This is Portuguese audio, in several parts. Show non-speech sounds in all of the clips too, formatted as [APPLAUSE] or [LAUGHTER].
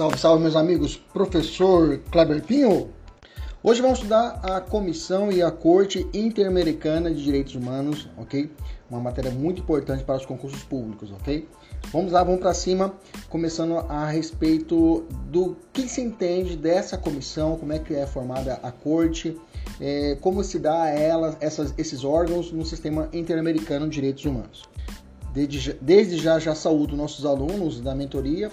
Salve, salve, meus amigos, professor Kleber Pinho. Hoje vamos estudar a Comissão e a Corte Interamericana de Direitos Humanos, ok? Uma matéria muito importante para os concursos públicos, ok? Vamos lá, vamos para cima, começando a respeito do que se entende dessa comissão, como é que é formada a Corte, é, como se dá a ela, essas, esses órgãos no sistema interamericano de direitos humanos. Desde, desde já, já saúdo nossos alunos da mentoria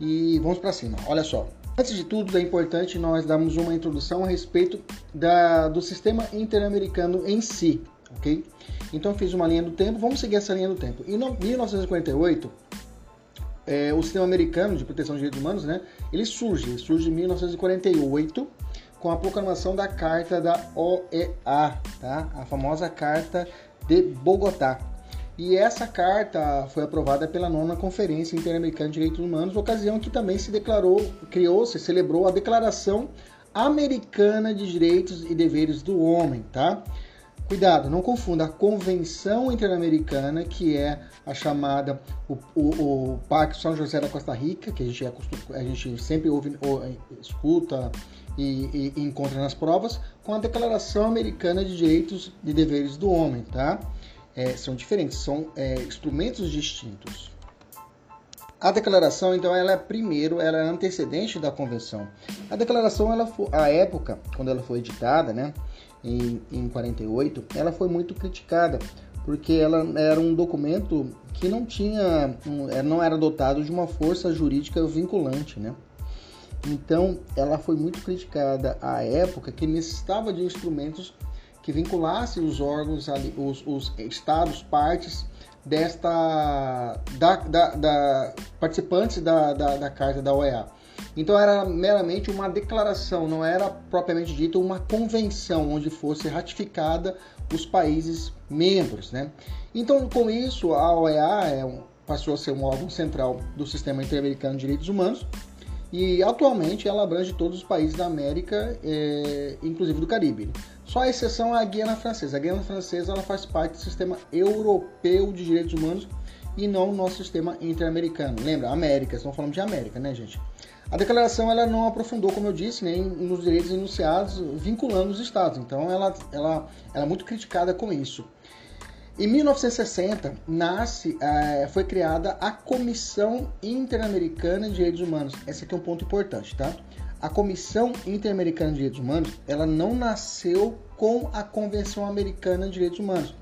e vamos para cima. Olha só. Antes de tudo, é importante nós darmos uma introdução a respeito da, do sistema interamericano em si, ok? Então fiz uma linha do tempo, vamos seguir essa linha do tempo. Em 1948, é, o sistema americano de proteção de direitos humanos, né? Ele surge, ele surge em 1948 com a proclamação da Carta da OEA, tá? A famosa Carta de Bogotá. E essa carta foi aprovada pela nona Conferência Interamericana de Direitos Humanos, ocasião que também se declarou, criou-se, celebrou a Declaração Americana de Direitos e Deveres do Homem, tá? Cuidado, não confunda a Convenção Interamericana, que é a chamada o, o, o Pacto São José da Costa Rica, que a gente, é, a gente sempre ouve, ou, escuta e, e, encontra nas provas, com a Declaração Americana de Direitos e Deveres do Homem, tá? É, são diferentes, são é, instrumentos distintos. A declaração, então, ela é primeiro, ela é antecedente da convenção. A declaração, ela foi, a época, quando ela foi editada, né, em, em 48, ela foi muito criticada, porque ela era um documento que não tinha, não era dotado de uma força jurídica vinculante, né? Então, ela foi muito criticada à época que necessitava de instrumentos que vinculasse os órgãos, os, os estados, partes desta da, da, da participantes da, da, da, carta da OEA. Então era meramente uma declaração, não era propriamente dito uma convenção onde fosse ratificada os países membros, né? Então com isso a OEA é um, passou a ser um órgão central do sistema interamericano de direitos humanos e atualmente ela abrange todos os países da América, é, inclusive do Caribe. Só a exceção é a Guiana Francesa. A Guiana Francesa ela faz parte do sistema europeu de direitos humanos e não o nosso sistema interamericano. Lembra, América, estamos falando de América, né, gente? A declaração ela não aprofundou, como eu disse, nem nos direitos enunciados vinculando os estados. Então ela, ela, ela é muito criticada com isso. Em 1960, nasce, é, foi criada a Comissão Interamericana de Direitos Humanos. Esse aqui é um ponto importante, tá? A Comissão Interamericana de Direitos Humanos, ela não nasceu com a Convenção Americana de Direitos Humanos.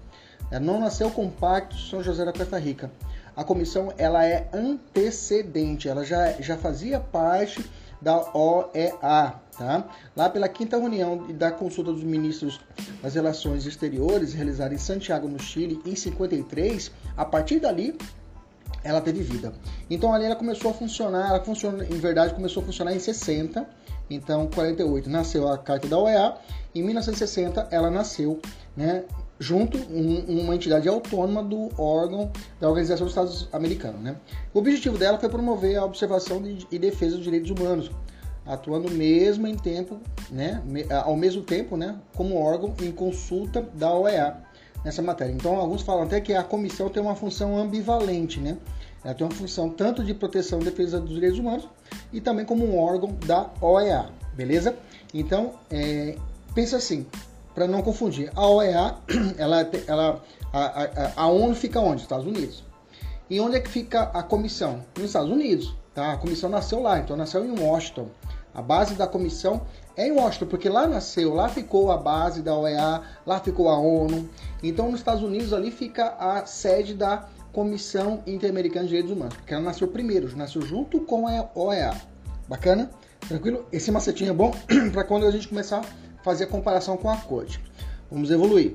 Ela não nasceu com o Pacto São José da Costa Rica. A comissão, ela é antecedente, ela já, já fazia parte da OEA, tá? Lá pela quinta reunião da consulta dos ministros das Relações Exteriores, realizada em Santiago, no Chile, em 53, a partir dali ela teve vida. Então ali ela começou a funcionar, ela funciona, em verdade começou a funcionar em 60, então 48 nasceu a Carta da OEA, em 1960 ela nasceu, né, junto um, uma entidade autônoma do órgão da Organização dos Estados Americanos. Né? O objetivo dela foi promover a observação de, e defesa dos direitos humanos, atuando mesmo em tempo, né, ao mesmo tempo, né, como órgão em consulta da OEA nessa matéria. Então, alguns falam até que a comissão tem uma função ambivalente, né? Ela tem uma função tanto de proteção e defesa dos direitos humanos e também como um órgão da OEA, beleza? Então, é, pensa assim, para não confundir. A OEA, [CLEARS THROAT] ela, ela, a, a, a ONU fica onde? Estados Unidos. E onde é que fica a comissão? Nos Estados Unidos. Tá? A comissão nasceu lá, então nasceu em Washington. A base da comissão É em Washington, porque lá nasceu, lá ficou a base da OEA, lá ficou a ONU. Então, nos Estados Unidos, ali fica a sede da Comissão Interamericana de Direitos Humanos, porque ela nasceu primeiro, nasceu junto com a OEA. Bacana? Tranquilo? Esse macetinho é bom [CLEARS THROAT] para quando a gente começar fazer a comparação com a corte. Vamos evoluir.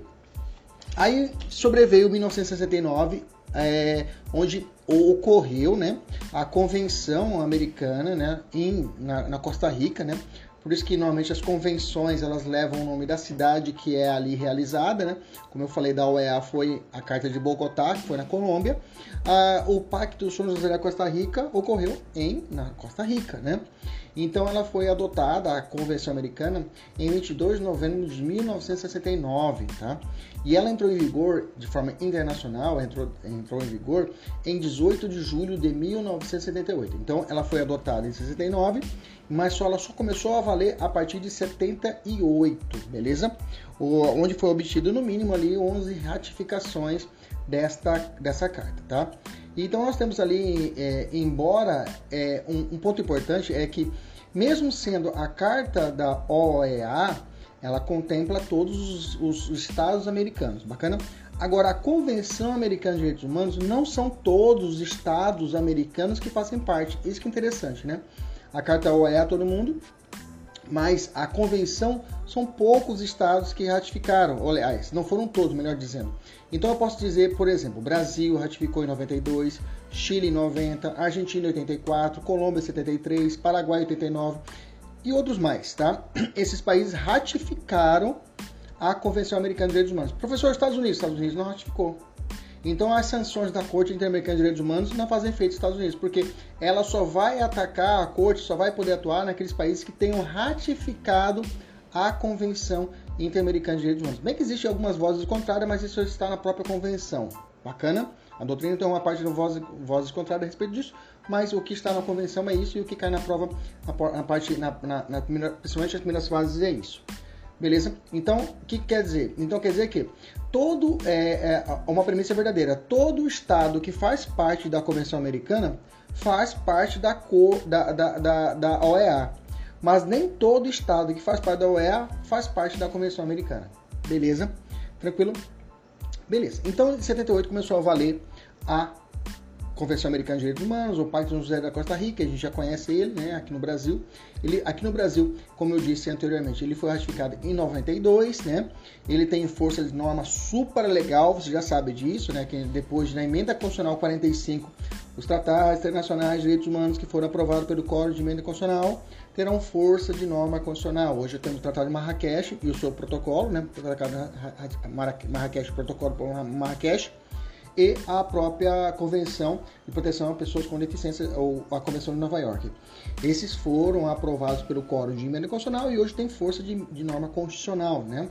Aí sobreveio 1969, é, onde ocorreu né, a convenção americana né, em, na, na, Costa Rica, né, por isso que normalmente as convenções elas levam o nome da cidade que é ali realizada, né? Como eu falei da OEA foi a Carta de Bogotá, que foi na Colômbia. Ah, o Pacto São José da Costa Rica ocorreu em na Costa Rica, né? Então ela foi adotada, a Convenção Americana, em 22 de novembro de 1969, tá? E ela entrou em vigor de forma internacional, entrou, entrou em vigor em 18 de julho de 1978. Então ela foi adotada em 69, mas só, ela só começou a valer a partir de 78, beleza? O, onde foi obtido no mínimo ali 11 ratificações desta, dessa carta, tá? Então nós temos ali, é, embora é, um, um, ponto importante é que mesmo sendo a carta da OEA, ela contempla todos os, os estados americanos, bacana? Agora, a Convenção Americana de Direitos Humanos não são todos os estados americanos que fazem parte. Isso que é interessante, né? A carta OEA todo mundo, mas a convenção são poucos estados que ratificaram, aliás, não foram todos, melhor dizendo. Então eu posso dizer, por exemplo, Brasil ratificou em 92, Chile em 90, Argentina em 84, Colômbia em 73, Paraguai em 89 e outros mais, tá? [CLEARS THROAT] Esses países ratificaram a Convenção Americana de Direitos Humanos. Professor, Estados Unidos, Estados Unidos não ratificou. Então as sanções da Corte Interamericana de Direitos Humanos não fazem efeito nos Estados Unidos, porque ela só vai atacar a Corte, só vai poder atuar naqueles países que tenham ratificado a Convenção Interamericana de Direitos Humanos. Bem que existem algumas vozes contrárias, mas isso está na própria convenção. Bacana? A doutrina tem uma parte de vozes, vozes contrárias a respeito disso, mas o que está na convenção é isso e o que cai na prova, na, parte, na, na, na principalmente as primeiras fases, é isso. Beleza? Então, o que quer dizer? Então quer dizer que todo é, é, uma premissa verdadeira. Todo estado que faz parte da Convenção Americana faz parte da, cor, da, da, da, da OEA. Mas nem todo estado que faz parte da OEA faz parte da Convenção Americana. Beleza? Tranquilo? Beleza. Então, em 78 começou a valer a Convenção Americana de Direitos Humanos, o Pacto José da Costa Rica, a gente já conhece ele, né, aqui no Brasil. Ele, aqui no Brasil, como eu disse anteriormente, ele foi ratificado em 92, né? Ele tem força de norma super legal, você já sabe disso, né? Que depois da emenda constitucional 45, os tratados internacionais de direitos humanos que foram aprovados pelo Código de Emenda Constitucional terão força de norma constitucional. Hoje temos o Tratado de Marrakech e o seu protocolo, né? O Tratado de Marrakech, Protocolo por Marrakech e a própria Convenção de Proteção a Pessoas com Deficiência, ou a Convenção de Nova York. Esses foram aprovados pelo Código de Emenda Constitucional e hoje tem força de, de norma constitucional, né?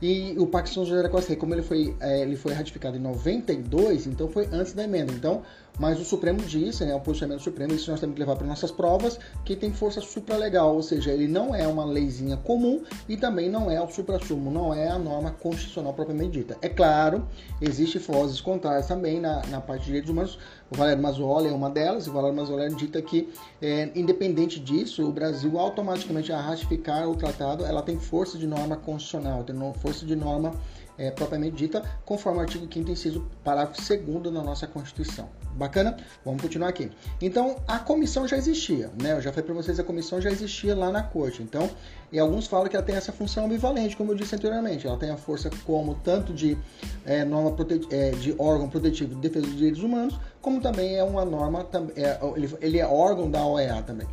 E o Pacto São José da Costa Rica, como ele foi, é, ele foi ratificado em 92, então foi antes da emenda. Então, mas o Supremo disse, né, o posicionamento do Supremo, isso nós temos que levar para nossas provas, que tem força supralegal, ou seja, ele não é uma leizinha comum e também não é o suprassumo, não é a norma constitucional propriamente dita. É claro, existe vozes contrárias também na, na parte de direitos humanos, o Valério Mazzoli é uma delas, e o Valério Mazzoli dita que, é, independente disso, o Brasil automaticamente a ratificar o tratado, ela tem força de norma constitucional, tem força de norma é, propriamente dita, conforme o artigo 5 inciso parágrafo 2 da nossa Constituição. Bacana? Vamos continuar aqui. Então, a comissão já existia, né? Eu já falei para vocês, a comissão já existia lá na corte. Então, e alguns falam que ela tem essa função ambivalente, como eu disse anteriormente. Ela tem a força como tanto de é, norma é, de órgão protetivo de defesa dos direitos humanos, como também é uma norma, é, ele, ele é órgão da OEA também.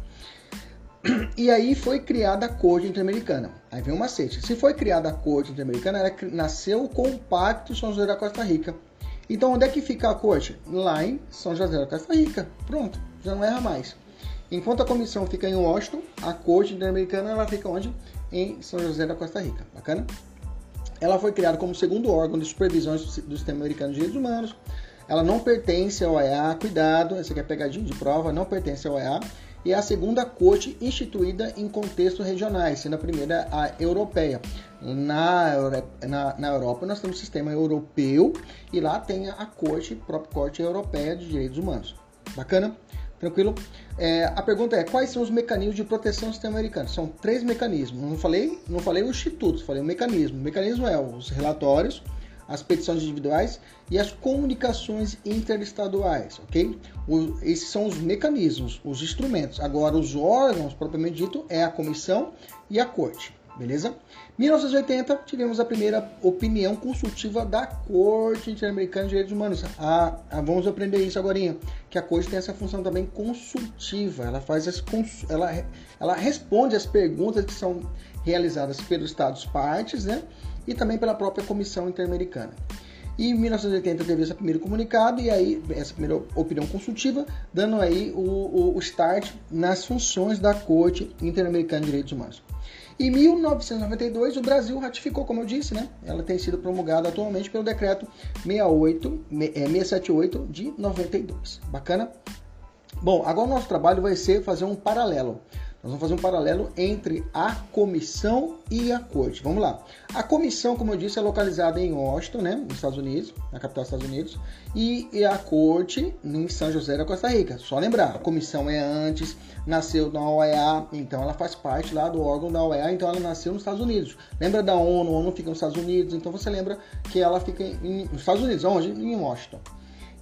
E aí foi criada a Corte Interamericana. Aí vem o macete. Se foi criada a Corte Interamericana, ela nasceu com o Pacto São José da Costa Rica. Então onde é que fica a corte? Lá em São José da Costa Rica. Pronto, já não erra mais. Enquanto a comissão fica em Washington, a Corte Interamericana ela fica onde? Em São José da Costa Rica. Bacana? Ela foi criada como segundo órgão de supervisão do Sistema Americano de Direitos Humanos. Ela não pertence ao EA, cuidado, essa aqui é pegadinha de prova, não pertence ao EA e a segunda corte instituída em contextos regionais, sendo a primeira a europeia. Na, na, na Europa nós temos o sistema europeu e lá tem a corte, a própria corte europeia de direitos humanos. Bacana? Tranquilo? É, a pergunta é: quais são os mecanismos de proteção do sistema americano? São três mecanismos. Não falei, não falei o instituto, falei o mecanismo. O mecanismo é os relatórios, as petições individuais e as comunicações interestaduais, ok? O, esses são os mecanismos, os instrumentos. Agora, os órgãos, propriamente dito, é a comissão e a corte. Beleza? 1980, tivemos a primeira opinião consultiva da Corte Interamericana de Direitos Humanos. Ah, ah, vamos aprender isso agora, que a Corte tem essa função também consultiva. Ela faz as ela, ela responde as perguntas que são realizadas pelos Estados partes, né? E também pela própria Comissão Interamericana. E em 1980 teve esse primeiro comunicado e aí essa primeira opinião consultiva, dando aí o, o, o start nas funções da Corte Interamericana de Direitos Humanos. Em 1992, o Brasil ratificou, como eu disse, né? Ela tem sido promulgada atualmente pelo decreto 68, 678 é, de 92. Bacana? Bom, agora o nosso trabalho vai ser fazer um paralelo. Nós vamos fazer um paralelo entre a comissão e a corte. Vamos lá. A comissão, como eu disse, é localizada em Washington, né, nos Estados Unidos, na capital dos Estados Unidos, e, a corte em São José da Costa Rica. Só lembrar, a comissão é antes, nasceu na OEA, então ela faz parte lá do órgão da OEA, então ela nasceu nos Estados Unidos. Lembra da ONU? A ONU fica nos Estados Unidos, então você lembra que ela fica em, nos Estados Unidos, onde? Em Washington.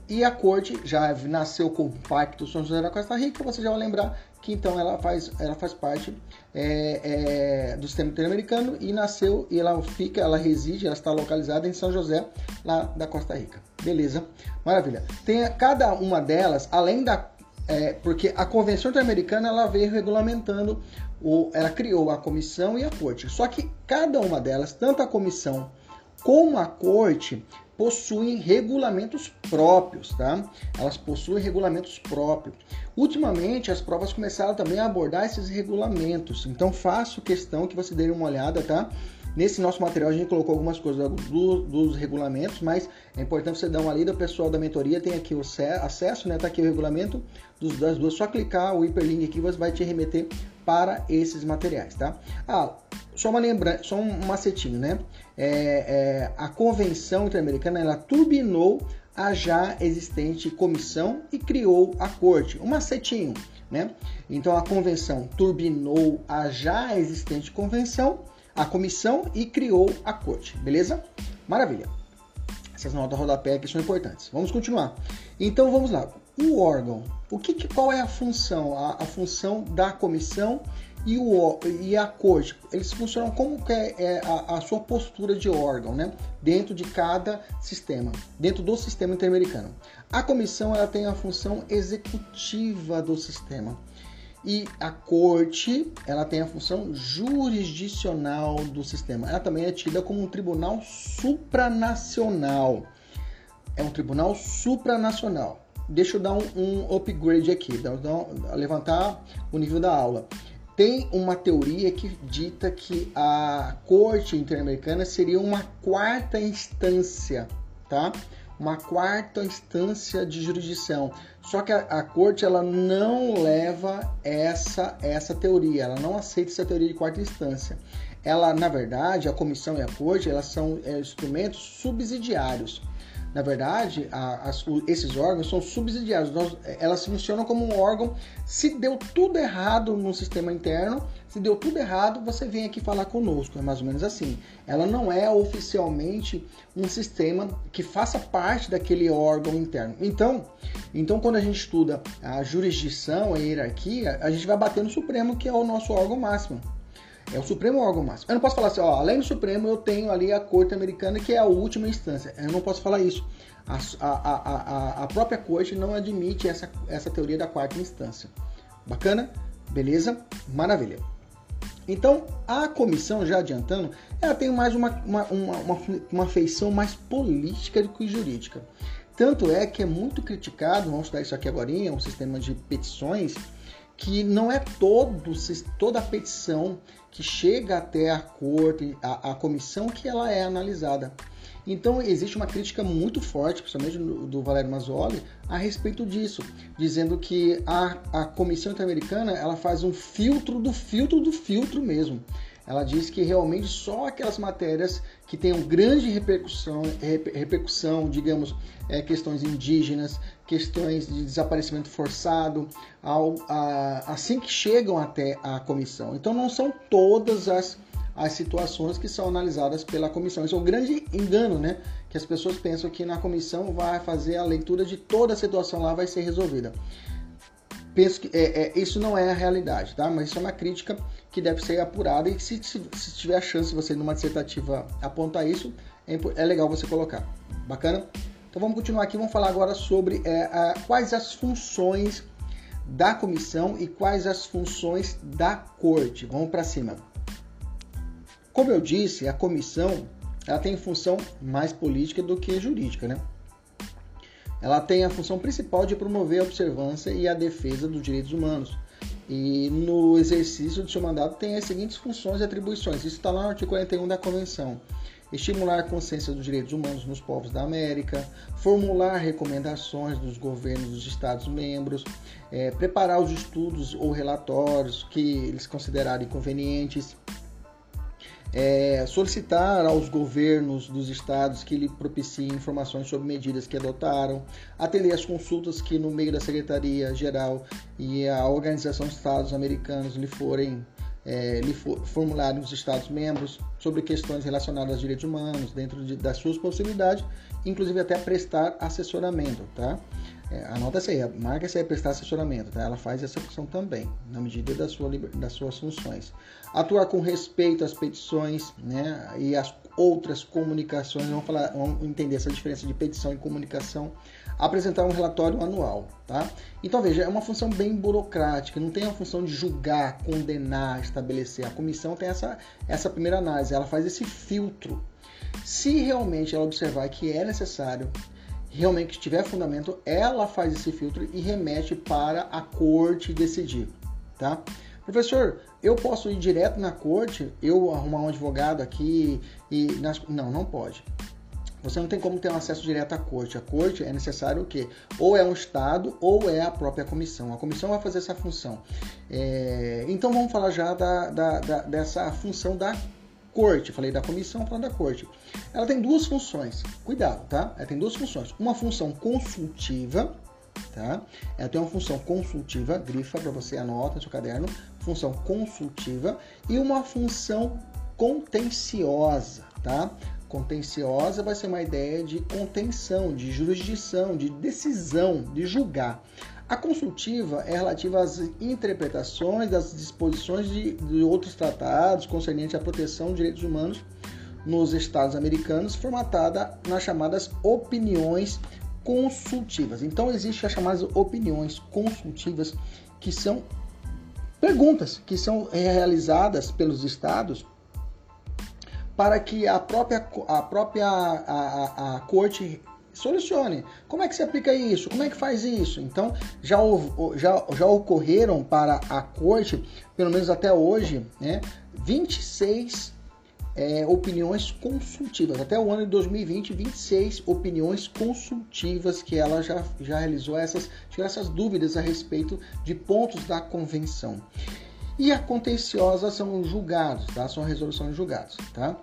E a corte já nasceu com o Pacto São José da Costa Rica, você já vai lembrar que então ela faz, ela faz parte é, é, do sistema interamericano e nasceu e ela fica, ela reside, ela está localizada em São José, lá da Costa Rica. Beleza? Maravilha. Tem cada uma delas, além da. É, porque a Convenção Interamericana ela veio regulamentando, o, ela criou a comissão e a corte. Só que cada uma delas, tanto a comissão como a corte, possuem regulamentos próprios, tá? Elas possuem regulamentos próprios. Ultimamente, as provas começaram também a abordar esses regulamentos. Então, faço questão que você dê uma olhada, tá? Nesse nosso material a gente colocou algumas coisas do, dos regulamentos, mas é importante você dar uma lida. O pessoal da mentoria tem aqui o acesso, né? Tá aqui o regulamento dos, das duas. Só clicar o hiperlink aqui, você vai te remeter para esses materiais, tá? Ah, só uma lembrança, só um macetinho, né? É, é, a Convenção Interamericana ela turbinou a já existente comissão e criou a corte. Um macetinho, né? Então a convenção turbinou a já existente convenção, a comissão e criou a corte, beleza? Maravilha. Essas notas rodapé aqui são importantes. Vamos continuar. Então vamos lá. O órgão, o que, qual é a função? A, a função da comissão e, o, e a corte, eles funcionam como que é, é a, a, sua postura de órgão, né? Dentro de cada sistema, dentro do sistema interamericano. A comissão ela tem a função executiva do sistema e a corte ela tem a função jurisdicional do sistema. Ela também é tida como um tribunal supranacional. É um tribunal supranacional. Deixa eu dar um, um upgrade aqui, dar, dar, levantar o nível da aula. Tem uma teoria que dita que a Corte Interamericana seria uma quarta instância, tá? Uma quarta instância de jurisdição. Só que a, a Corte ela não leva essa essa teoria, ela não aceita essa teoria de quarta instância. Ela, na verdade, a Comissão e a Corte, elas são é, instrumentos subsidiários na verdade, a, esses órgãos são subsidiários, nós, elas funcionam como um órgão. Se deu tudo errado no sistema interno, se deu tudo errado, você vem aqui falar conosco. É mais ou menos assim. Ela não é oficialmente um sistema que faça parte daquele órgão interno. Então, então quando a gente estuda a jurisdição, a hierarquia, a gente vai bater no Supremo, que é o nosso órgão máximo. É o Supremo órgão máximo. Eu não posso falar assim, ó, além do Supremo, eu tenho ali a Corte Americana, que é a última instância. Eu não posso falar isso. A, a, a, a própria Corte não admite essa, essa teoria da quarta instância. Bacana? Beleza? Maravilha. Então, a comissão, já adiantando, ela tem mais uma, uma, uma, uma feição mais política do que jurídica. Tanto é que é muito criticado, vamos estudar isso aqui agora, um sistema de petições, que não é todo, toda a petição que chega até a corte, a, a comissão, que ela é analisada. Então existe uma crítica muito forte, principalmente do, Valério Mazzoli, a respeito disso, dizendo que a, a Comissão Interamericana ela faz um filtro do filtro do filtro mesmo. ela diz que realmente só aquelas matérias que tenham grande repercussão, repercussão digamos, é, questões indígenas, questões de desaparecimento forçado, ao, a, assim que chegam até a comissão. Então não são todas as, as situações que são analisadas pela comissão. Isso é um grande engano, né? Que as pessoas pensam que na comissão vai fazer a leitura de toda a situação lá vai ser resolvida penso que é, é, isso não é a realidade, tá? Mas isso é uma crítica que deve ser apurada e se, se, se tiver a chance você numa dissertativa apontar isso, é, é, legal você colocar. Bacana? Então vamos continuar aqui, vamos falar agora sobre é, a, quais as funções da comissão e quais as funções da corte. Vamos para cima. Como eu disse, a comissão ela tem função mais política do que jurídica, né? Ela tem a função principal de promover a observância e a defesa dos direitos humanos. E no exercício do seu mandato tem as seguintes funções e atribuições. Isso está lá no artigo 41 da Convenção. Estimular a consciência dos direitos humanos nos povos da América, formular recomendações dos governos dos Estados-membros, é, preparar os estudos ou relatórios que eles considerarem convenientes, é, solicitar aos governos dos estados que lhe propiciem informações sobre medidas que adotaram, atender às consultas que no meio da Secretaria-Geral e a Organização dos Estados Americanos lhe forem é, formularem os Estados-membros sobre questões relacionadas aos direitos humanos, dentro de, das suas possibilidades, inclusive até prestar assessoramento, tá? É, anota essa aí, marca essa aí, prestar assessoramento, tá? Ela faz essa função também, na medida da sua, das suas funções. Atuar com respeito às petições, né? E as outras comunicações, vamos, falar, vamos entender essa diferença de petição e comunicação. Apresentar um relatório anual, tá? Então veja, é uma função bem burocrática, não tem a função de julgar, condenar, estabelecer. A comissão tem essa, essa primeira análise, ela faz esse filtro. Se realmente ela observar que é necessário realmente tiver fundamento, ela faz esse filtro e remete para a corte decidir, tá? Professor, eu posso ir direto na corte, eu arrumar um advogado aqui e nas... não, não pode. Você não tem como ter um acesso direto à corte. A corte é necessário o quê? Ou é um estado ou é a própria comissão. A comissão vai fazer essa função. É... Então vamos falar já da, da, da, dessa função da corte, falei da comissão, falando da corte. Ela tem duas funções. Cuidado, tá? Ela tem duas funções. Uma função consultiva, tá? Ela tem uma função consultiva, grifa para você anota no seu caderno, função consultiva e uma função contenciosa, tá? Contenciosa vai ser uma ideia de contenção, de jurisdição, de decisão, de julgar. A consultiva é relativa às interpretações das disposições de, de outros tratados concernentes à proteção dos direitos humanos nos Estados americanos, formatada nas chamadas opiniões consultivas. Então, existem as chamadas opiniões consultivas, que são perguntas que são realizadas pelos estados para que a própria, a própria a, a, a corte solucione. Como é que se aplica isso? Como é que faz isso? Então, já, já, já ocorreram para a corte, pelo menos até hoje, né, 26 é, opiniões consultivas. Até o ano de 2020, 26 opiniões consultivas que ela já, já realizou essas, essas dúvidas a respeito de pontos da convenção. E a contenciosa são julgados, tá? São resoluções julgados, tá?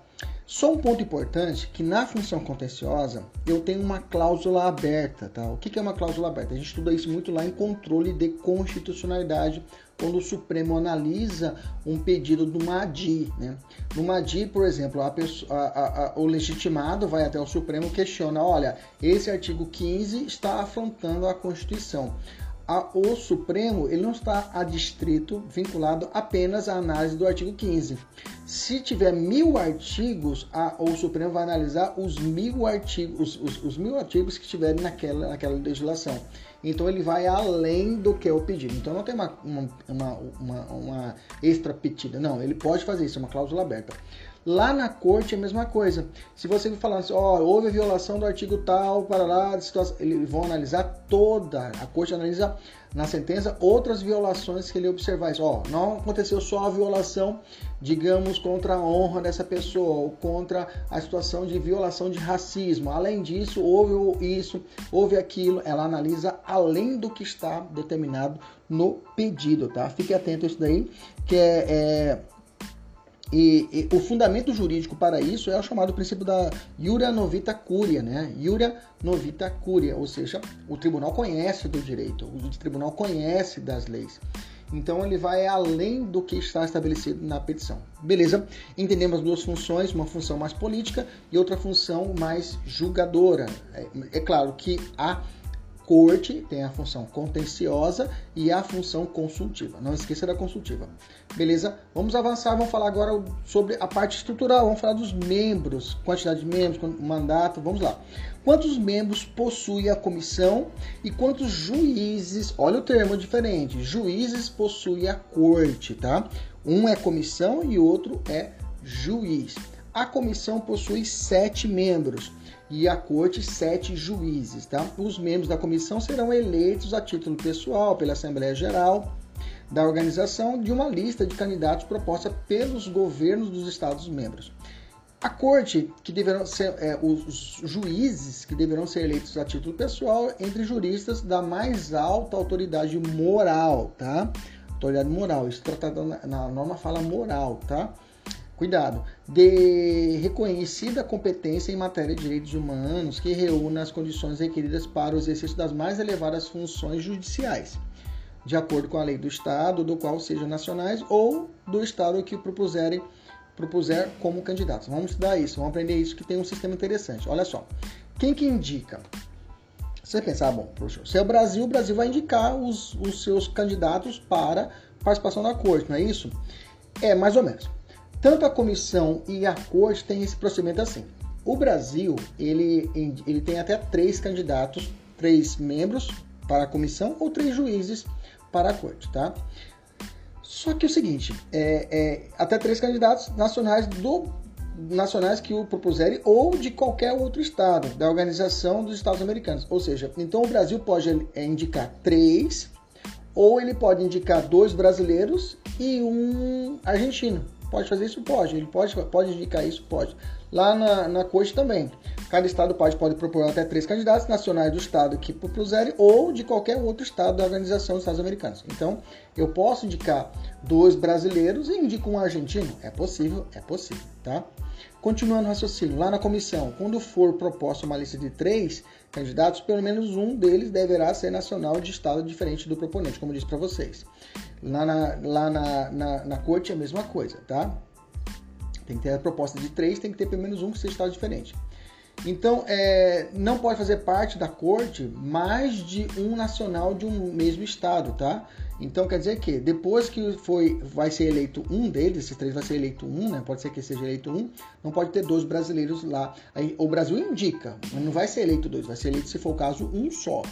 Só um ponto importante que na função contenciosa eu tenho uma cláusula aberta, tá? O que é uma cláusula aberta? A gente estuda isso muito lá em controle de constitucionalidade, quando o Supremo analisa um pedido do MADI, né? No MADI, por exemplo, a pessoa, a, a, o legitimado vai até o Supremo questiona, olha, esse artigo 15 está afrontando a Constituição o Supremo ele não está adstrito, vinculado apenas à análise do artigo 15. Se tiver mil artigos, a, o Supremo vai analisar os mil artigos, os, os, os mil artigos que estiverem naquela, naquela legislação. Então ele vai além do que é o pedido. Então não tem uma, uma, uma, uma, uma extra petida. Não, ele pode fazer isso, é uma cláusula aberta. Lá na corte é a mesma coisa. Se você falar assim, ó, oh, houve violação do artigo tal, para lá, eles vão analisar toda, a corte analisa na sentença outras violações que ele observar. Ó, oh, não aconteceu só a violação, digamos, contra a honra dessa pessoa ou contra a situação de violação de racismo. Além disso, houve isso, houve aquilo. Ela analisa além do que está determinado no pedido, tá? Fique atento a isso daí, que é, é E, e, o fundamento jurídico para isso é o chamado princípio da iura novita curia, né? Iura novita curia, ou seja, o tribunal conhece do direito, o tribunal conhece das leis. Então ele vai além do que está estabelecido na petição. Beleza? Entendemos duas funções, uma função mais política e outra função mais julgadora. É, é claro que a corte tem a função contenciosa e a função consultiva. Não esqueça da consultiva. Beleza? Vamos avançar, vamos falar agora sobre a parte estrutural, vamos falar dos membros, quantidade de membros, mandato, vamos lá. Quantos membros possui a comissão e quantos juízes, olha o termo diferente, juízes possui a corte, tá? Um é comissão e outro é juiz. A comissão possui sete membros e a corte sete juízes. Tá? Os membros da comissão serão eleitos a título pessoal pela Assembleia Geral da organização de uma lista de candidatos proposta pelos governos dos Estados-membros. A corte, que deverão ser é, os juízes que deverão ser eleitos a título pessoal entre juristas da mais alta autoridade moral, tá? Autoridade moral, isso tratado na, na norma fala moral, tá? Cuidado, de reconhecida competência em matéria de direitos humanos que reúna as condições requeridas para o exercício das mais elevadas funções judiciais, de acordo com a lei do Estado, do qual sejam nacionais, ou do Estado que propuserem propuser como candidatos. Vamos estudar isso, vamos aprender isso que tem um sistema interessante. Olha só, quem que indica? Você pensa, ah, bom, poxa, se é o Brasil, o Brasil vai indicar os, os seus candidatos para participação na corte, não é isso? É, mais ou menos. Tanto a comissão e a corte têm esse procedimento assim. O Brasil, ele, ele tem até três candidatos, três membros para a comissão ou três juízes para a corte, tá? Só que é o seguinte, é, é, até três candidatos nacionais do nacionais que o propuserem ou de qualquer outro estado da Organização dos Estados Americanos. Ou seja, então o Brasil pode é, indicar três ou ele pode indicar dois brasileiros e um argentino. Pode fazer isso? Pode. Ele pode, pode indicar isso? Pode. Lá na, na corte também. Cada estado pode, pode propor até três candidatos nacionais do estado que propuserem ou de qualquer outro estado da Organização dos Estados Americanos. Então, eu posso indicar dois brasileiros e indico um argentino? É possível? É possível, tá? Continuando o raciocínio, lá na comissão, quando for proposta uma lista de três candidatos, pelo menos um deles deverá ser nacional de estado diferente do proponente, como eu disse para vocês. Lá, na, lá na, na, na, corte é a mesma coisa, tá? Tem que ter a proposta de três, tem que ter pelo menos um que seja estado diferente. Então, é, não pode fazer parte da corte mais de um nacional de um mesmo estado, tá? Então quer dizer que depois que foi, vai ser eleito um deles, esses três vai ser eleito um, né? Pode ser que seja eleito um, não pode ter dois brasileiros lá. Aí, o Brasil indica, mas não vai ser eleito dois, vai ser eleito, se for o caso, um só,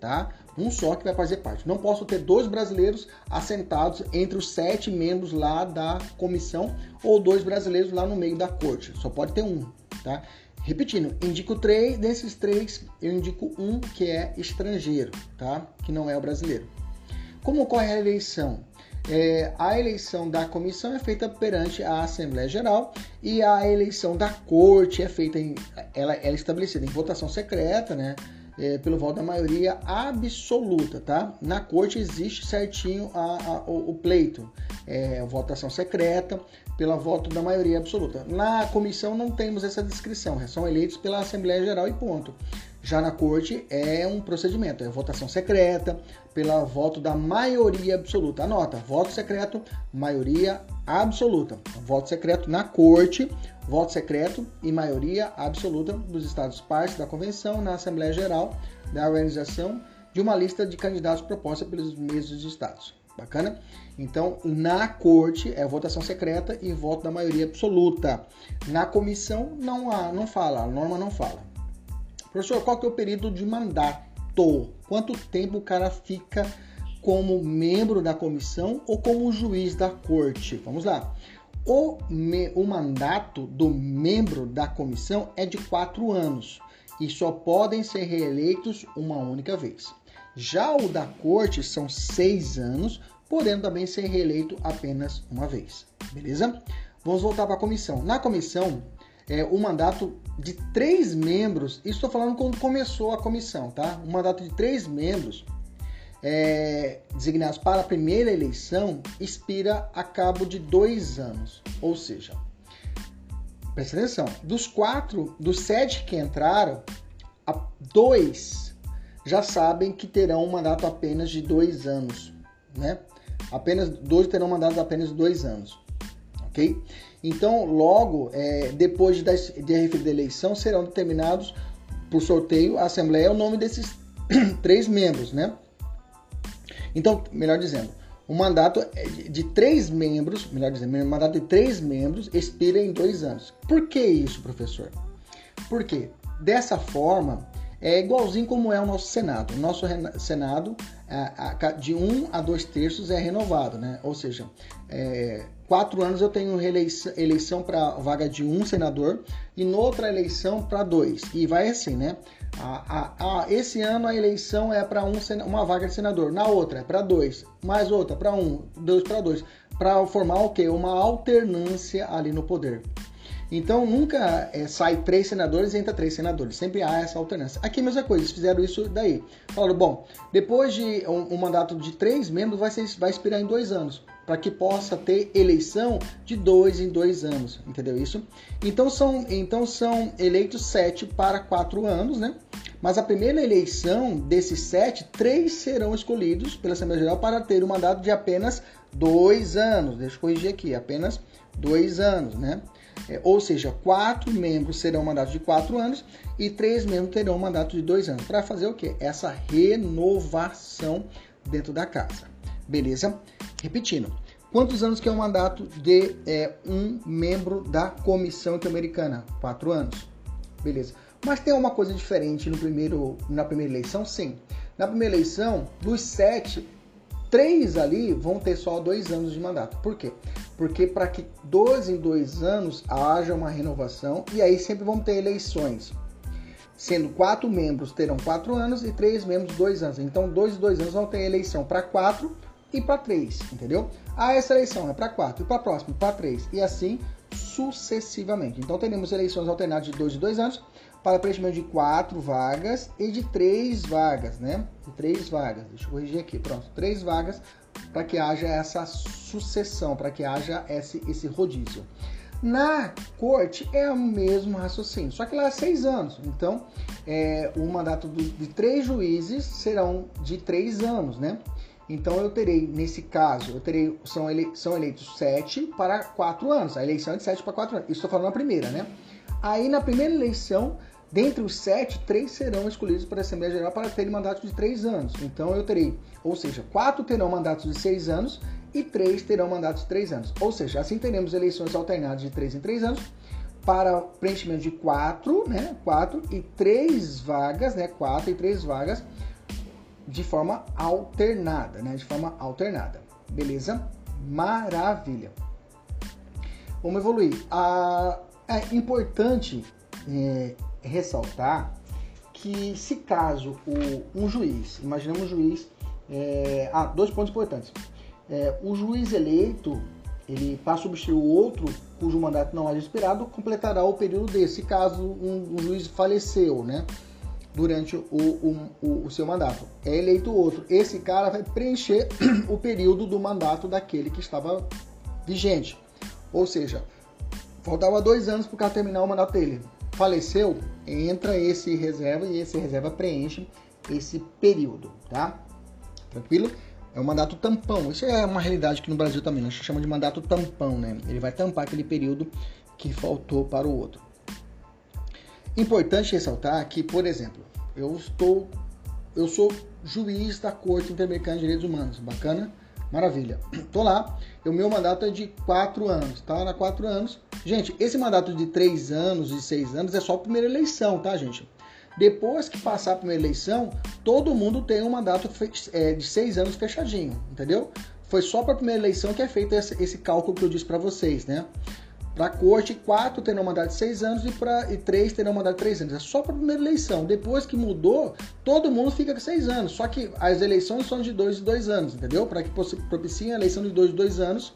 tá? Um só que vai fazer parte. Não posso ter dois brasileiros assentados entre os sete membros lá da comissão ou dois brasileiros lá no meio da corte. Só pode ter um, tá? Repetindo, indico três, desses três eu indico um que é estrangeiro, tá? Que não é o brasileiro. Como ocorre a eleição? É, a eleição da comissão é feita perante a Assembleia Geral e a eleição da corte é feita em, ela, ela é estabelecida em votação secreta, né? É, pelo voto da maioria absoluta, tá? Na corte existe certinho a, a, o, o, pleito, é, votação secreta, pelo voto da maioria absoluta. Na comissão não temos essa descrição, são eleitos pela Assembleia Geral e ponto. Já na corte é um procedimento, é votação secreta, pela voto da maioria absoluta. Anota, voto secreto, maioria absoluta. Voto secreto na corte, voto secreto e maioria absoluta dos estados partes da convenção na Assembleia Geral da organização de uma lista de candidatos proposta pelos mesmos estados. Bacana? Então, na corte é votação secreta e voto da maioria absoluta. Na comissão não há, não fala, a norma não fala. Professor, qual que é o período de mandato? Quanto tempo o cara fica como membro da comissão ou como juiz da corte? Vamos lá. O, me, o mandato do membro da comissão é de quatro anos e só podem ser reeleitos uma única vez. Já o da corte são seis anos, podendo também ser reeleito apenas uma vez. Beleza? Vamos voltar para a comissão. Na comissão, é, o mandato de três membros, estou falando quando começou a comissão, tá? Um mandato de três membros é, designados para a primeira eleição expira a cabo de dois anos. Ou seja, presta atenção, dos quatro, dos sete que entraram, dois já sabem que terão um mandato apenas de dois anos, né? Apenas dois terão mandato apenas de dois anos, ok? Então, logo é, depois de, de referida eleição, serão determinados por sorteio a Assembleia o nome desses [CLEARS THROAT] três membros, né? Então, melhor dizendo, o mandato é de três membros, melhor dizendo, o mandato de três membros expira em dois anos. Por que isso, professor? Porque dessa forma é igualzinho como é o nosso Senado. O nosso Senado, de um a dois terços, é renovado, né? Ou seja, é, quatro anos eu tenho eleição, para vaga de um senador e noutra eleição para dois. E vai assim, né? A, a, a, esse ano a eleição é para um, uma vaga de senador, na outra é para dois, mais outra para um, dois para dois, para formar o quê? Uma alternância ali no poder. Então nunca é, sai três senadores e entra três senadores. Sempre há essa alternância. Aqui a mesma coisa, eles fizeram isso daí. Falaram, bom, depois de um, um mandato de três membros vai, ser, vai expirar em dois anos. Para que possa ter eleição de dois em dois anos. Entendeu isso? Então são, então são eleitos sete para quatro anos, né? Mas a primeira eleição desses sete, três serão escolhidos pela Assembleia Geral para ter um mandato de apenas dois anos. Deixa eu corrigir aqui, apenas dois anos, né? É, ou seja, quatro membros serão mandatos de quatro anos e três membros terão mandato de dois anos. Para fazer o quê? Essa renovação dentro da casa. Beleza? Repetindo. Quantos anos que é o mandato de é, um membro da Comissão Interamericana? Quatro anos. Beleza. Mas tem uma coisa diferente no primeiro, na primeira eleição? Sim. Na primeira eleição, dos sete, três ali vão ter só dois anos de mandato. Por quê? Porque para que dois em dois anos haja uma renovação e aí sempre vão ter eleições. Sendo quatro membros terão quatro anos e três membros dois anos. Então, dois em dois anos vão ter eleição para quatro e para três, entendeu? Ah, essa eleição é para quatro e para próximo para três e assim sucessivamente. Então, teremos eleições alternadas de dois em dois anos para preenchimento de quatro vagas e de três vagas, né? De três vagas. Deixa eu corrigir aqui. Pronto, três vagas para que haja essa sucessão, para que haja esse, esse rodízio. Na corte é o mesmo raciocínio, só que lá é seis anos. Então, é, o mandato de, de três juízes serão de três anos, né? Então eu terei, nesse caso, eu terei, são, ele, são eleitos sete para quatro anos. A eleição é de sete para quatro anos. Isso estou falando na primeira, né? Aí na primeira eleição Dentre os sete, três serão escolhidos para a Assembleia Geral para terem mandato de três anos. Então eu terei, ou seja, quatro terão mandatos de seis anos e três terão mandatos de três anos. Ou seja, assim teremos eleições alternadas de três em três anos para preenchimento de quatro, né? Quatro e três vagas, né? Quatro e três vagas de forma alternada, né? De forma alternada. Beleza? Maravilha. Vamos evoluir. Ah, é importante é, ressaltar que se caso o, um juiz, imaginemos um juiz, é, ah, dois pontos importantes. É, o juiz eleito, ele para substituir o outro cujo mandato não haja expirado, completará o período desse, caso um, um juiz faleceu, né? Durante o, o, o, seu mandato. É eleito outro. Esse cara vai preencher [CLEARS THROAT] o período do mandato daquele que estava vigente. Ou seja, faltava dois anos para o cara terminar o mandato dele faleceu, entra esse reserva e esse reserva preenche esse período, tá? Tranquilo? É um mandato tampão. Isso é uma realidade que no Brasil também, né? a gente chama de mandato tampão, né? Ele vai tampar aquele período que faltou para o outro. Importante ressaltar que, por exemplo, eu estou eu sou juiz da Corte Interamericana de Direitos Humanos, bacana? Maravilha. Tô lá. O meu mandato é de quatro anos, tá? Na quatro anos. Gente, esse mandato de três anos e seis anos é só a primeira eleição, tá, gente? Depois que passar a primeira eleição, todo mundo tem um mandato é, de seis anos fechadinho, entendeu? Foi só para a primeira eleição que é feito esse, cálculo que eu disse para vocês, né? Para a corte, quatro terão mandato de seis anos e, pra, e três terão mandato de três anos. É só para a primeira eleição. Depois que mudou, todo mundo fica com seis anos. Só que as eleições são de dois e dois anos, entendeu? Para que propiciem a eleição de dois e dois anos,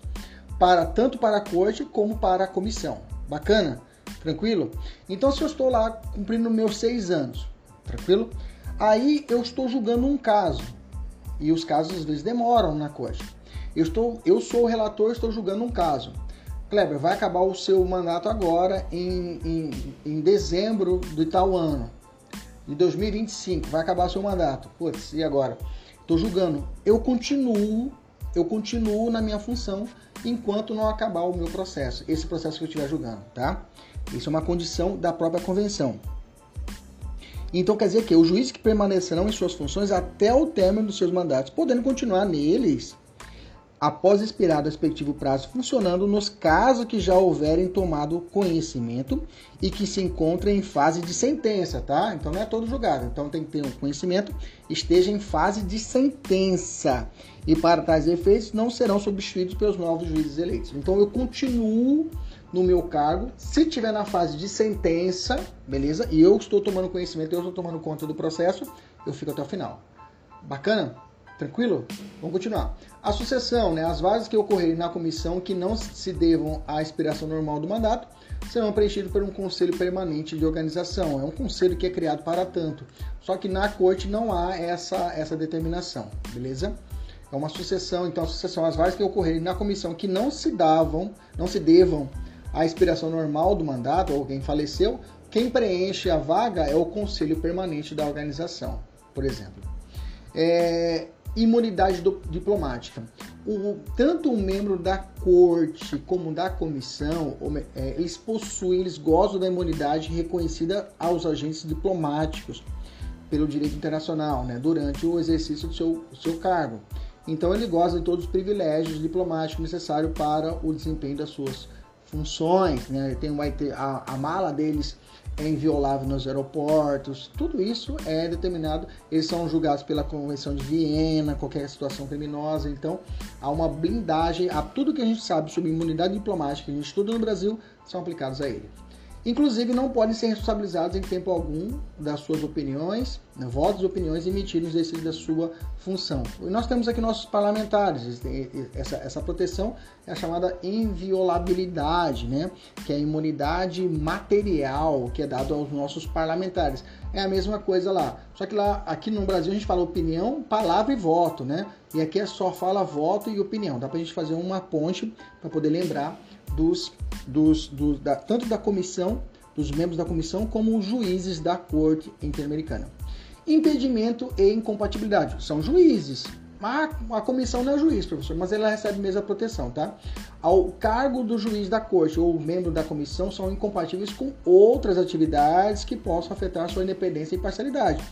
para tanto para a corte como para a comissão. Bacana? Tranquilo? Então, se eu estou lá cumprindo meus seis anos, tranquilo? Aí eu estou julgando um caso. E os casos às vezes demoram na corte. Eu, estou, eu sou o relator, estou julgando um caso. Kleber, vai acabar o seu mandato agora em, em, em dezembro do tal ano, de 2025, vai acabar o seu mandato. Putz, e agora? Estou julgando. Eu continuo, eu continuo na minha função enquanto não acabar o meu processo, esse processo que eu estiver julgando, tá? Isso é uma condição da própria convenção. Então quer dizer que os juízes que permanecerão em suas funções até o término dos seus mandatos, podendo continuar neles após expirar o respectivo prazo, funcionando nos casos que já houverem tomado conhecimento e que se encontrem em fase de sentença, tá? Então não é todo julgado. Então tem que ter um conhecimento, esteja em fase de sentença. E para tais efeitos não serão substituídos pelos novos juízes eleitos. Então eu continuo no meu cargo, se tiver na fase de sentença, beleza? E eu estou tomando conhecimento, eu estou tomando conta do processo, eu fico até o final. Bacana? Tranquilo? Vamos continuar. A sucessão, né, as vagas que ocorrerem na comissão que não se devam à expiração normal do mandato serão preenchidas por um conselho permanente de organização. É um conselho que é criado para tanto. Só que na corte não há essa, essa determinação, beleza? É uma sucessão, então a sucessão, as vagas que ocorrerem na comissão que não se davam, não se devam à expiração normal do mandato, ou alguém faleceu, quem preenche a vaga é o conselho permanente da organização, por exemplo. É, imunidade do, diplomática. O, tanto o membro da corte como da comissão, é, eles possuem, eles gozam da imunidade reconhecida aos agentes diplomáticos pelo direito internacional, né, durante o exercício do seu, do seu cargo. Então ele goza de todos os privilégios diplomáticos necessários para o desempenho das suas funções, né? Tem ter a, a mala deles é inviolável nos aeroportos, tudo isso é determinado. Eles são julgados pela Convenção de Viena, qualquer situação criminosa. Então, há uma blindagem a tudo que a gente sabe sobre imunidade diplomática que a gente estuda no Brasil são aplicados a ele. Inclusive, não podem ser responsabilizados em tempo algum das suas opiniões, né, votos e opiniões emitidos no exercício da sua função. E nós temos aqui nossos parlamentares, essa, essa proteção é a chamada inviolabilidade, né? que é a imunidade material que é dado aos nossos parlamentares. É a mesma coisa lá, só que lá aqui no Brasil a gente fala opinião, palavra e voto, né? E aqui é só fala voto e opinião. Dá para a gente fazer uma ponte para poder lembrar dos, dos, dos da, tanto da comissão, dos membros da comissão, como os juízes da Corte Interamericana. Impedimento e incompatibilidade. São juízes. A, a comissão não é juiz, professor, mas ela recebe mesmo a proteção, tá? Ao cargo do juiz da corte ou membro da comissão são incompatíveis com outras atividades que possam afetar sua independência e parcialidade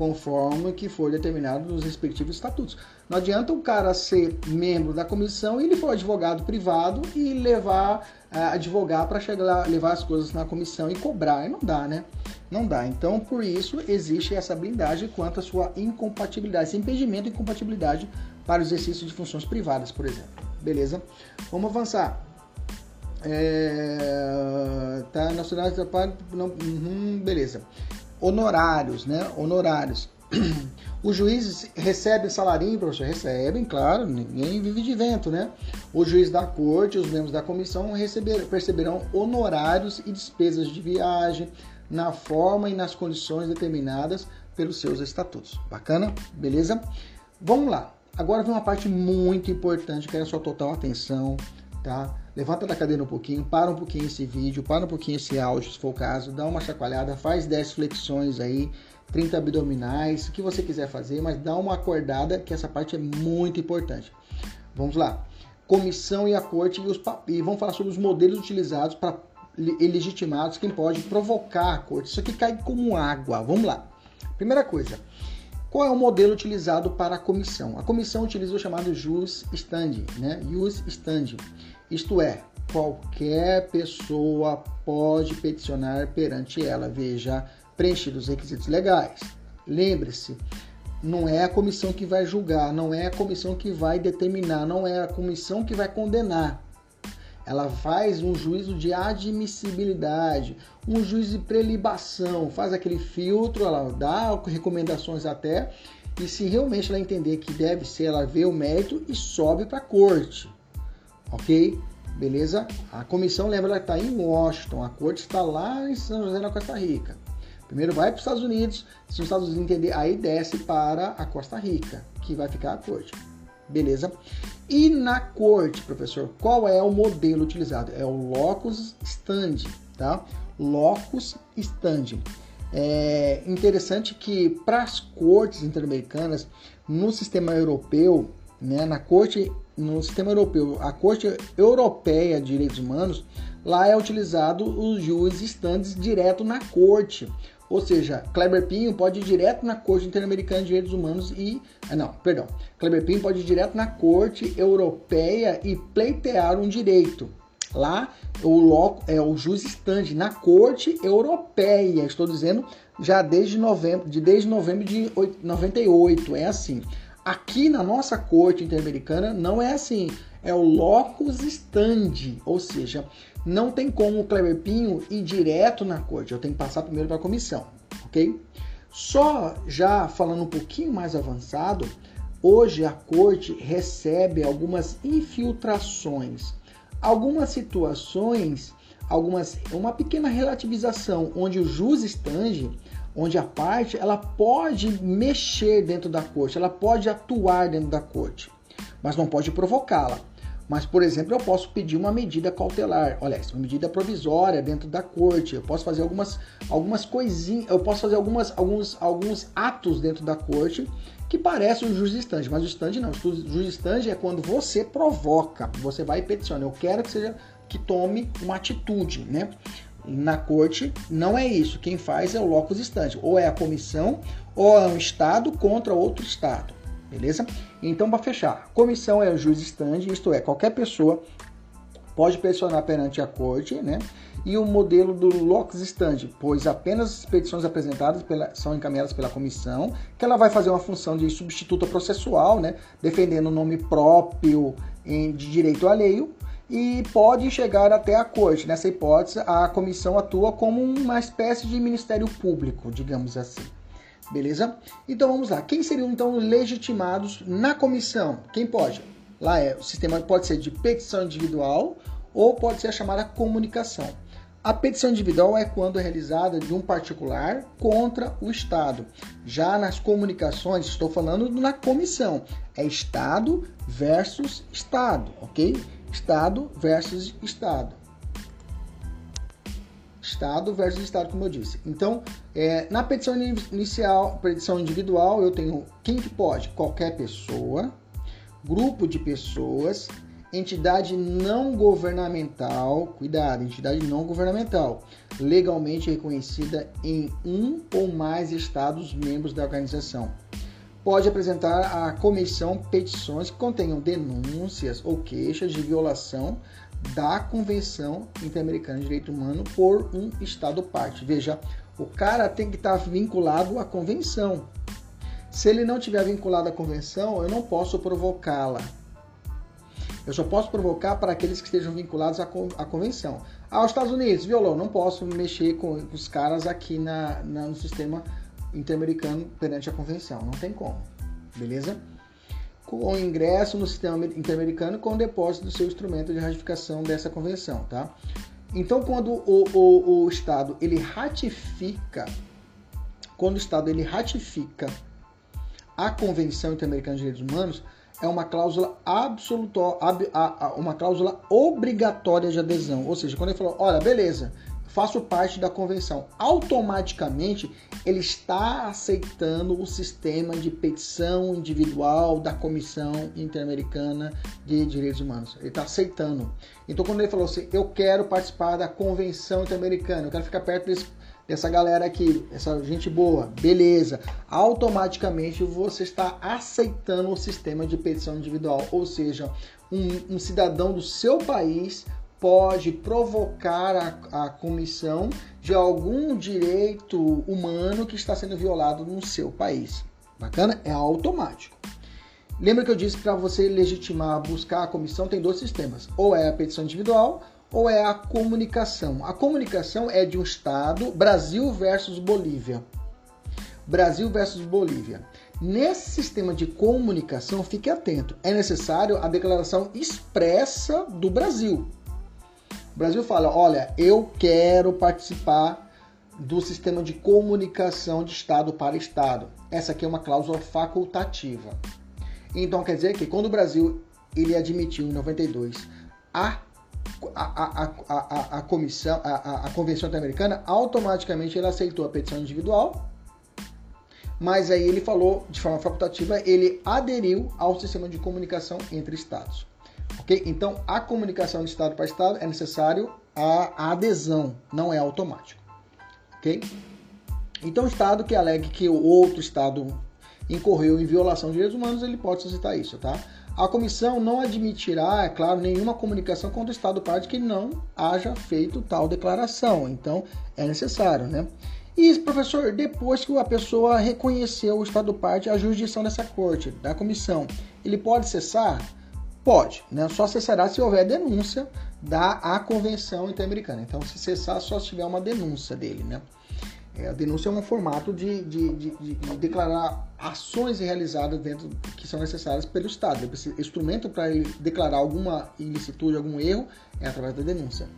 conforme que for determinado nos respectivos estatutos. Não adianta o cara ser membro da comissão e ele for advogado privado e levar uh, advogar para chegar lá, levar as coisas na comissão e cobrar. Não dá, né? Não dá. Então, por isso existe essa blindagem quanto à sua incompatibilidade, esse impedimento de incompatibilidade para o exercício de funções privadas, por exemplo. Beleza? Vamos avançar. É, tá, nacionais da parte. Não, uhum, beleza honorários, né? Honorários. [CLEARS THROAT] Os juízes recebem salarinho, professor? Recebem, claro, ninguém vive de vento, né? O juiz da corte, os membros da comissão receber, perceberão honorários e despesas de viagem na forma e nas condições determinadas pelos seus estatutos. Bacana? Beleza? Vamos lá. Agora vem uma parte muito importante, quero a sua total atenção, tá? Levanta da cadeira um pouquinho, para um pouquinho esse vídeo, para um pouquinho esse áudio, se for o caso, dá uma chacoalhada, faz 10 flexões aí, 30 abdominais, o que você quiser fazer, mas dá uma acordada que essa parte é muito importante. Vamos lá. Comissão e a corte e, os, e vamos falar sobre os modelos utilizados para ilegitimados, quem pode provocar a corte. Isso aqui cai como água. Vamos lá. Primeira coisa, qual é o modelo utilizado para a comissão? A comissão utiliza o chamado jus stand, né? Jus stand. Isto é, qualquer pessoa pode peticionar perante ela, veja, preenchidos os requisitos legais. Lembre-se, não é a comissão que vai julgar, não é a comissão que vai determinar, não é a comissão que vai condenar. Ela faz um juízo de admissibilidade, um juízo de prelibação, faz aquele filtro, ela dá recomendações até, e se realmente ela entender que deve ser, ela vê o mérito e sobe para a corte. Ok? Beleza? A comissão lembra que está em Washington, a corte está lá em São José da Costa Rica. Primeiro vai para os Estados Unidos, se os Estados Unidos entender, aí desce para a Costa Rica, que vai ficar a corte. Beleza? E na corte, professor, qual é o modelo utilizado? É o locus standi, tá? Locus standi. É interessante que para as cortes interamericanas, no sistema europeu, né, na corte, no sistema europeu, a Corte Europeia de Direitos Humanos, lá é utilizado os juízes estandes direto na corte. Ou seja, Kleber Pinho pode ir direto na Corte Interamericana de Direitos Humanos e. Ah, não, perdão. Kleber Pinho pode ir direto na Corte Europeia e pleitear um direito. Lá, o loco é o juiz estande na Corte Europeia. Estou dizendo já desde novembro, de desde novembro de 98. É assim. Aqui na nossa Corte Interamericana não é assim. É o locus standi, ou seja, não tem como o Kleber Pinho ir direto na corte, eu tenho que passar primeiro para a comissão, ok? Só já falando um pouquinho mais avançado, hoje a corte recebe algumas infiltrações, algumas situações, algumas uma pequena relativização, onde o jus estande, onde a parte ela pode mexer dentro da corte, ela pode atuar dentro da corte, mas não pode provocá-la. Mas, por exemplo, eu posso pedir uma medida cautelar, olha, uma medida provisória dentro da corte. Eu posso fazer algumas, algumas coisinhas, eu posso fazer algumas, alguns, alguns atos dentro da corte que parecem um juiz estande, mas o estande não. O juiz estande é quando você provoca, você vai e peticiona. Eu quero que seja que tome uma atitude, né? Na corte não é isso. Quem faz é o locus estande, ou é a comissão, ou é um estado contra outro estado beleza? Então, para fechar, comissão é o juiz estande, isto é, qualquer pessoa pode pressionar perante a corte, né? E o modelo do locus estande, pois apenas as petições apresentadas pela, são encaminhadas pela comissão, que ela vai fazer uma função de substituta processual, né? Defendendo o nome próprio em, de direito alheio, e pode chegar até a corte. Nessa hipótese, a comissão atua como uma espécie de ministério público, digamos assim. Beleza? Então vamos lá. Quem seriam então legitimados na comissão? Quem pode? Lá é o sistema pode ser de petição individual ou pode ser a chamada comunicação. A petição individual é quando é realizada de um particular contra o Estado. Já nas comunicações, estou falando na comissão, é Estado versus Estado, ok? Estado versus Estado. Estado versus Estado, como eu disse. Então, é, na petição inicial, petição individual, eu tenho quem que pode? Qualquer pessoa, grupo de pessoas, entidade não governamental, cuidado, entidade não governamental, legalmente reconhecida em um ou mais estados membros da organização. Pode apresentar à comissão petições que contenham denúncias ou queixas de violação da Convenção Interamericana de Direito Humano por um Estado parte. Veja, o cara tem que estar vinculado à convenção. Se ele não tiver vinculado à convenção, eu não posso provocá-la. Eu só posso provocar para aqueles que estejam vinculados à, convenção. Ah, os Estados Unidos violou, não posso mexer com os caras aqui na, na no sistema interamericano perante a convenção. Não tem como. Beleza? com o ingresso no sistema interamericano com o depósito do seu instrumento de ratificação dessa convenção, tá? Então, quando o, o, o Estado ele ratifica, quando o Estado ele ratifica a Convenção Interamericana de Direitos Humanos, é uma cláusula absoluta, uma cláusula obrigatória de adesão. Ou seja, quando ele falou, olha, beleza, faço parte da convenção. Automaticamente ele está aceitando o sistema de petição individual da Comissão Interamericana de Direitos Humanos. Ele está aceitando. Então, quando ele falou assim, eu quero participar da Convenção Interamericana, eu quero ficar perto desse, dessa galera aqui, essa gente boa, beleza. Automaticamente você está aceitando o sistema de petição individual, ou seja, um, um cidadão do seu país pode provocar a, a comissão de algum direito humano que está sendo violado no seu país. Bacana? É automático. Lembra que eu disse que para você legitimar, buscar a comissão, tem dois sistemas: ou é a petição individual ou é a comunicação. A comunicação é de um estado, Brasil versus Bolívia. Brasil versus Bolívia. Nesse sistema de comunicação, fique atento, é necessário a declaração expressa do Brasil. O Brasil fala: olha, eu quero participar do sistema de comunicação de Estado para Estado. Essa aqui é uma cláusula facultativa. Então quer dizer que quando o Brasil ele admitiu em 92 a a, a, a, a, comissão, a, a convenção interamericana, automaticamente ele aceitou a petição individual, mas aí ele falou de forma facultativa, ele aderiu ao sistema de comunicação entre estados. Ok? Então, a comunicação de estado para estado é necessário a adesão, não é automático. Ok? Então, o estado que alegue que o outro estado incorreu em violação de direitos humanos, ele pode solicitar isso, tá? A comissão não admitirá, é claro, nenhuma comunicação com o Estado parte que não haja feito tal declaração. Então, é necessário, né? E, professor, depois que a pessoa reconheceu o Estado parte, a jurisdição dessa corte, da comissão, ele pode cessar? Pode, né? Só cessará se houver denúncia da a Convenção Interamericana. Então, se cessar, só se tiver uma denúncia dele, né? É, a denúncia é um formato de, de, de, de, declarar ações realizadas dentro que são necessárias pelo Estado. Esse instrumento para declarar alguma ilicitude, algum erro, é através da denúncia.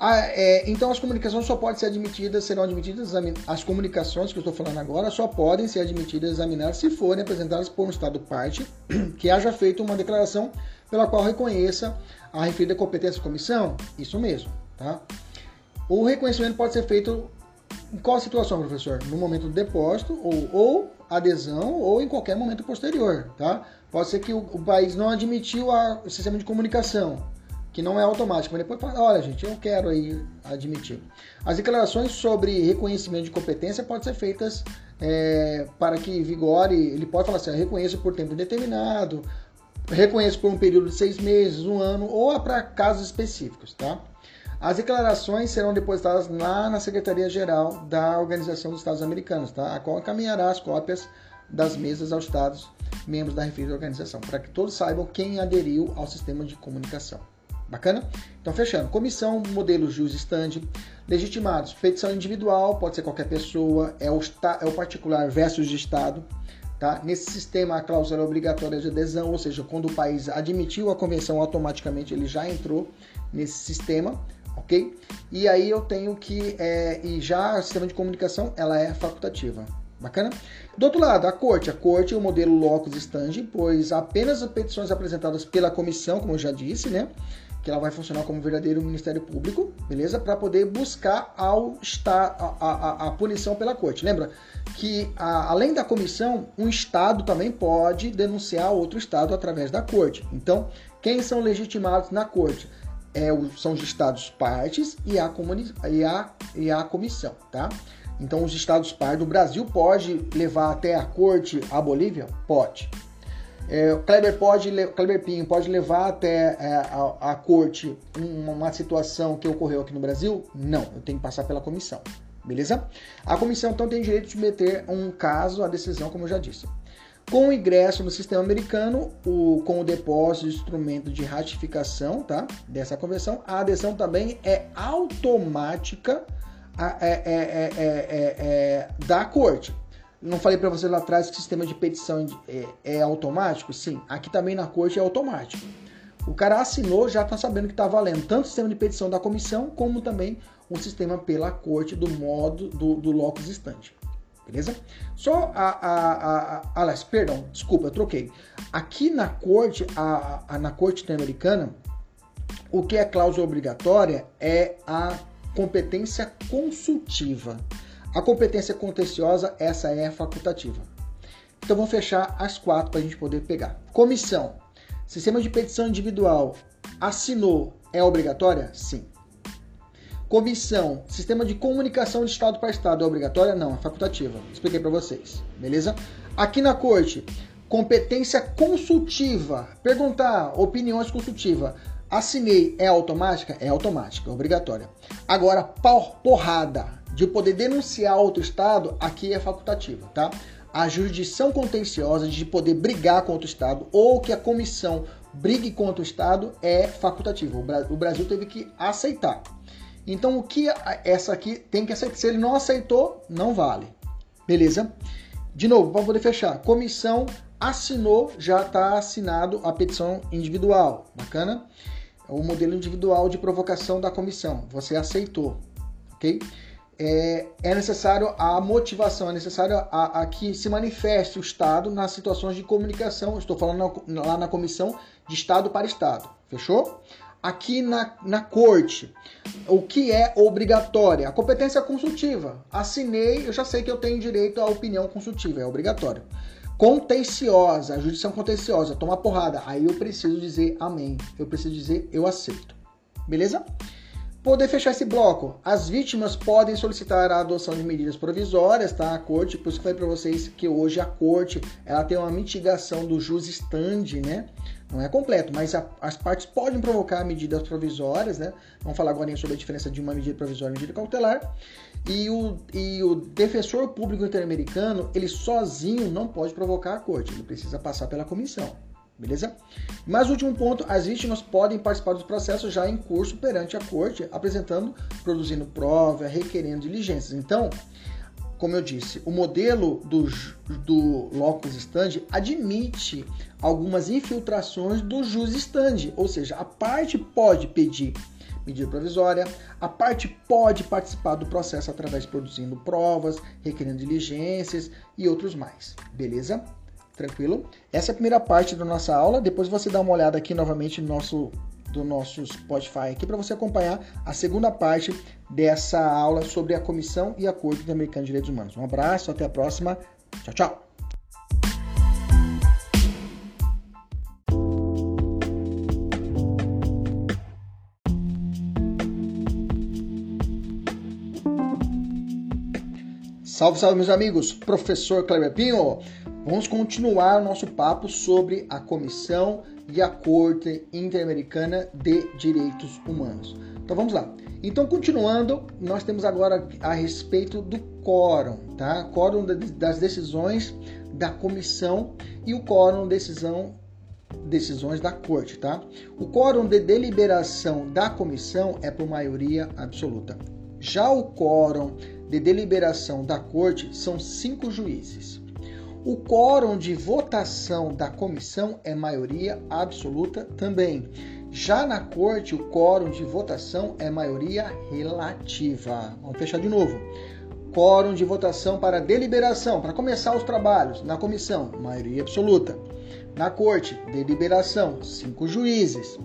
Ah, é, então as comunicações só podem ser admitidas, serão admitidas, as comunicações que eu estou falando agora só podem ser admitidas e examinadas se forem apresentadas por um Estado parte [CLEARS THROAT] que haja feito uma declaração pela qual reconheça a referida competência da comissão. Isso mesmo, tá? O reconhecimento pode ser feito em qual situação, professor? No momento do depósito, ou, ou adesão, ou em qualquer momento posterior, tá? Pode ser que o, o país não admitiu a, o sistema de comunicação, que não é automático, mas depois fala, olha gente, eu quero aí admitir. As declarações sobre reconhecimento de competência podem ser feitas é, para que vigore, ele pode falar assim, reconheço por tempo indeterminado, reconheço por um período de seis meses, um ano, ou para casos específicos, tá? As declarações serão depositadas lá na Secretaria-Geral da Organização dos Estados Americanos, tá? a qual encaminhará as cópias das mesas aos Estados membros da referida organização, para que todos saibam quem aderiu ao sistema de comunicação. Bacana? Então, fechando. Comissão, modelo jus stand, legitimados. Petição individual, pode ser qualquer pessoa, é o, é o particular versus de Estado. Tá? Nesse sistema, a cláusula é obrigatória de adesão, ou seja, quando o país admitiu a convenção, automaticamente ele já entrou nesse sistema ok? E aí eu tenho que, é, e já o sistema de comunicação, ela é facultativa. Bacana? Do outro lado, a corte. A corte é o modelo locus standi, pois apenas as petições apresentadas pela comissão, como eu já disse, né? Que ela vai funcionar como verdadeiro Ministério Público, beleza? Para poder buscar ao estar, a, a, a, punição pela corte. Lembra que, a, além da comissão, um Estado também pode denunciar outro Estado através da corte. Então, quem são legitimados na corte? é, são os estados partes e a, e, a, e a comissão, tá? Então, os estados partes, o Brasil pode levar até a corte a Bolívia? Pode. É, Kleber, pode, Kleber Pinho pode levar até é, a, a, corte uma, uma situação que ocorreu aqui no Brasil? Não, eu tenho que passar pela comissão, beleza? A comissão, então, tem direito de meter um caso à decisão, como eu já disse. Com o ingresso no sistema americano, o, com o depósito de instrumento de ratificação tá, dessa convenção, a adesão também é automática é, é, é, da corte. Não falei para você lá atrás que o sistema de petição é, automático? Sim, aqui também na corte é automático. O cara assinou, já está sabendo que está valendo tanto o sistema de petição da comissão, como também o sistema pela corte do modo do, do locus standi beleza? Só a, a, a, a aliás, perdão, desculpa, eu troquei. Aqui na corte, a, a, na corte interamericana, o que é cláusula obrigatória é a competência consultiva. A competência contenciosa, essa é facultativa. Então vamos fechar as quatro para a gente poder pegar. Comissão. Sistema de petição individual. Assinou. É obrigatória? Sim. Comissão, sistema de comunicação de Estado para Estado é obrigatória? Não, é facultativa. Expliquei para vocês, beleza? Aqui na corte, competência consultiva. Perguntar, opiniões consultiva. Assinei, é automática? É automática, é obrigatória. Agora, porrada de poder denunciar outro Estado, aqui é facultativa, tá? A jurisdição contenciosa de poder brigar contra o Estado ou que a comissão brigue contra o Estado é facultativa. O Brasil teve que aceitar. Então o que essa aqui tem que aceitar. Se ele não aceitou, não vale. Beleza? De novo, para poder fechar. Comissão assinou, já está assinado a petição individual. Bacana? O modelo individual de provocação da comissão. Você aceitou. Ok? É, é necessário a motivação, é necessário a, a, que se manifeste o Estado nas situações de comunicação. Estou falando na, lá na comissão de Estado para Estado. Fechou? Aqui na, na corte, o que é obrigatória? A competência consultiva. Assinei, eu já sei que eu tenho direito à opinião consultiva, é obrigatório. Contenciosa, a jurisdição contenciosa, toma porrada. Aí eu preciso dizer amém. Eu preciso dizer eu aceito. Beleza? Poder fechar esse bloco. As vítimas podem solicitar a adoção de medidas provisórias, tá? A corte, por isso que falei para vocês que hoje a corte ela tem uma mitigação do jus stand, né? Não é completo, mas a, as partes podem provocar medidas provisórias, né? Vamos falar agora sobre a diferença de uma medida provisória e medida cautelar. E o, e o defensor público interamericano, ele sozinho não pode provocar a corte, ele precisa passar pela comissão. Beleza? Mas último ponto, as vítimas podem participar dos processos já em curso perante a corte, apresentando, produzindo prova, requerendo diligências. Então, como eu disse, o modelo do, do locus stand admite algumas infiltrações do jus stand, ou seja, a parte pode pedir medida provisória, a parte pode participar do processo através de produzindo provas, requerendo diligências e outros mais. Beleza? Tranquilo? Essa é a primeira parte da nossa aula. Depois você dá uma olhada aqui novamente no nosso do nosso Spotify aqui para você acompanhar a segunda parte dessa aula sobre a Comissão e a Corte Interamericana de Direitos Humanos. Um abraço, até a próxima. Tchau, tchau. Salve, salve, meus amigos! Professor Kleber Pinho. Vamos continuar o nosso papo sobre a Comissão e a Corte Interamericana de Direitos Humanos. Então vamos lá. Então, continuando, nós temos agora a respeito do quórum, tá? Quórum das decisões da comissão e o quórum decisão decisões da corte, tá? O quórum de deliberação da comissão é por maioria absoluta. Já o quórum de deliberação da corte são cinco juízes. O quórum de votação da comissão é maioria absoluta também. Já na corte, o quórum de votação é maioria relativa. Vamos fechar de novo. Quórum de votação para deliberação, para começar os trabalhos. Na comissão, maioria absoluta. Na corte, deliberação, cinco juízes.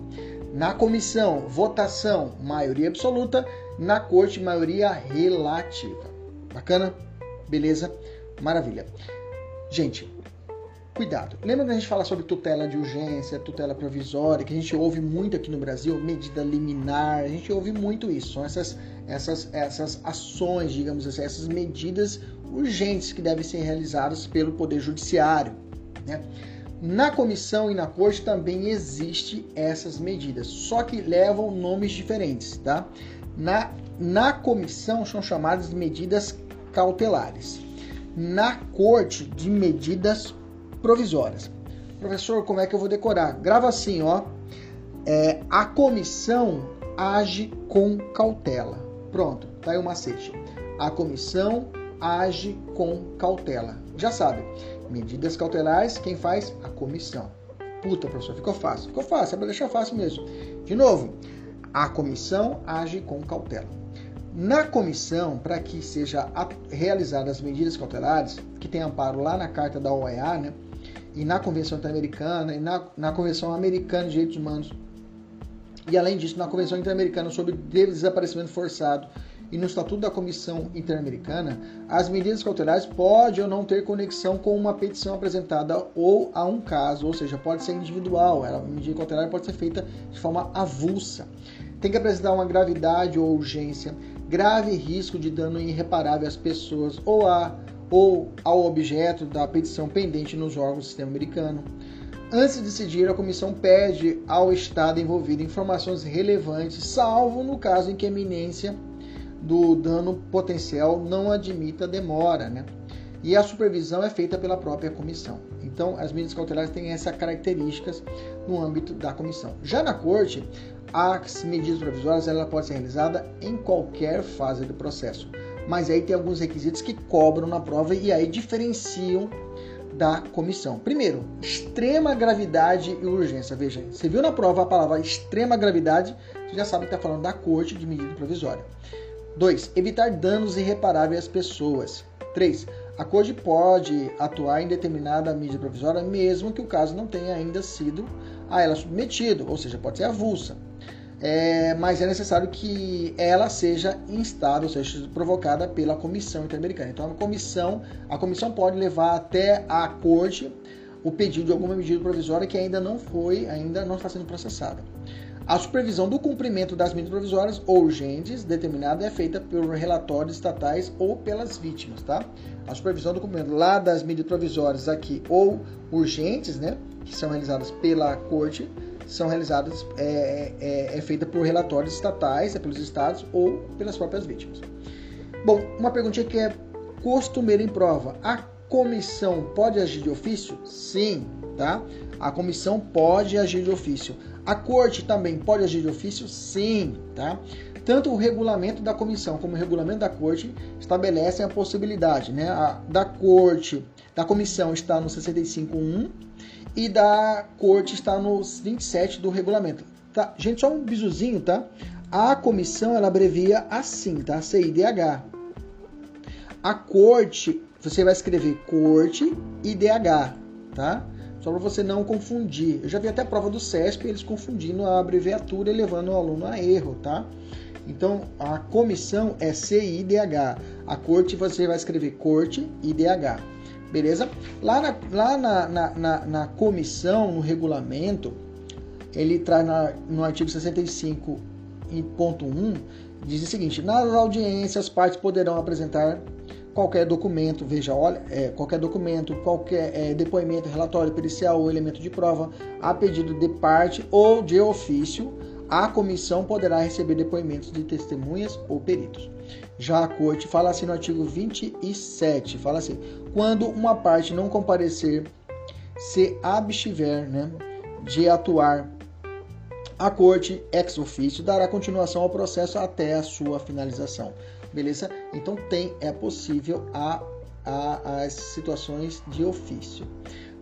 Na comissão, votação, maioria absoluta. Na corte, maioria relativa. Bacana? Beleza? Maravilha. Gente, cuidado. Lembra que a gente fala sobre tutela de urgência, tutela provisória, que a gente ouve muito aqui no Brasil, medida liminar, a gente ouve muito isso. São essas, essas, essas ações, digamos assim, essas medidas urgentes que devem ser realizadas pelo Poder Judiciário. Né? Na comissão e na corte também existe essas medidas, só que levam nomes diferentes, tá? Na, na comissão são chamadas medidas cautelares na corte de medidas provisórias. Professor, como é que eu vou decorar? Grava assim, ó. É, a comissão age com cautela. Pronto, tá aí o macete. A comissão age com cautela. Já sabe, medidas cautelares, quem faz? A comissão. Puta, professor, ficou fácil. Ficou fácil, é pra deixar fácil mesmo. De novo, a comissão age com cautela. Na comissão, para que seja realizadas as medidas cautelares, que tem amparo lá na Carta da OEA, né, e na Convenção Interamericana, e na, na Convenção Americana de Direitos Humanos, e além disso, na Convenção Interamericana sobre Desaparecimento Forçado e no Estatuto da Comissão Interamericana, as medidas cautelares podem ou não ter conexão com uma petição apresentada ou a um caso, ou seja, pode ser individual, a medida cautelar pode ser feita de forma avulsa. Tem que apresentar uma gravidade ou urgência, grave risco de dano irreparável às pessoas ou, a, ou ao objeto da petição pendente nos órgãos do sistema americano. Antes de decidir, a comissão pede ao Estado envolvido informações relevantes, salvo no caso em que a eminência do dano potencial não admita demora, né? E a supervisão é feita pela própria comissão. Então, as medidas cautelares têm essas características no âmbito da comissão. Já na corte, as medidas provisórias ela pode ser realizada em qualquer fase do processo, mas aí tem alguns requisitos que cobram na prova e aí diferenciam da comissão. Primeiro, extrema gravidade e urgência. Veja, você viu na prova a palavra extrema gravidade, você já sabe que está falando da corte de medida provisória. 2. Evitar danos irreparáveis às pessoas. 3. A corte pode atuar em determinada medida provisória, mesmo que o caso não tenha ainda sido a ela submetido, ou seja, pode ser avulsa. É, mas é necessário que ela seja instada, ou seja, provocada pela Comissão Interamericana. Então, a comissão, a comissão pode levar até a corte o pedido de alguma medida provisória que ainda não foi, ainda não está sendo processada. A supervisão do cumprimento das medidas provisórias urgentes determinada é feita por relatórios estatais ou pelas vítimas, tá? A supervisão do cumprimento lá das medidas provisórias aqui ou urgentes, né, que são realizadas pela corte, são realizadas é, é, é feita por relatórios estatais, é pelos estados ou pelas próprias vítimas. Bom, uma perguntinha que é costumeira em prova. A comissão pode agir de ofício? Sim, tá? A comissão pode agir de ofício. A corte também pode agir de ofício? Sim, tá? Tanto o regulamento da comissão como o regulamento da corte estabelecem a possibilidade, né? A, da corte, da comissão está no 65.1 e da corte está no 27 do regulamento. Tá? Gente, só um bisuzinho, tá? A comissão ela abrevia assim, tá? CIDH. A corte, você vai escrever corte IDH, tá? Só para você não confundir. Eu já vi até a prova do CESP eles confundindo a abreviatura e levando o aluno a erro, tá? Então, a comissão é CIDH. A corte você vai escrever corte IDH. Beleza? Lá na, lá na, na, na, na comissão, no regulamento, ele traz na, no artigo 65, em ponto 1, diz o seguinte: nas audiências, as partes poderão apresentar qualquer documento, veja, olha, é, qualquer documento, qualquer é, depoimento, relatório pericial ou elemento de prova, a pedido de parte ou de ofício, a comissão poderá receber depoimentos de testemunhas ou peritos. Já a corte fala assim no artigo 27, fala assim: quando uma parte não comparecer, se abstiver né, de atuar, a corte ex officio dará continuação ao processo até a sua finalização beleza? Então tem, é possível a, a, as situações de ofício.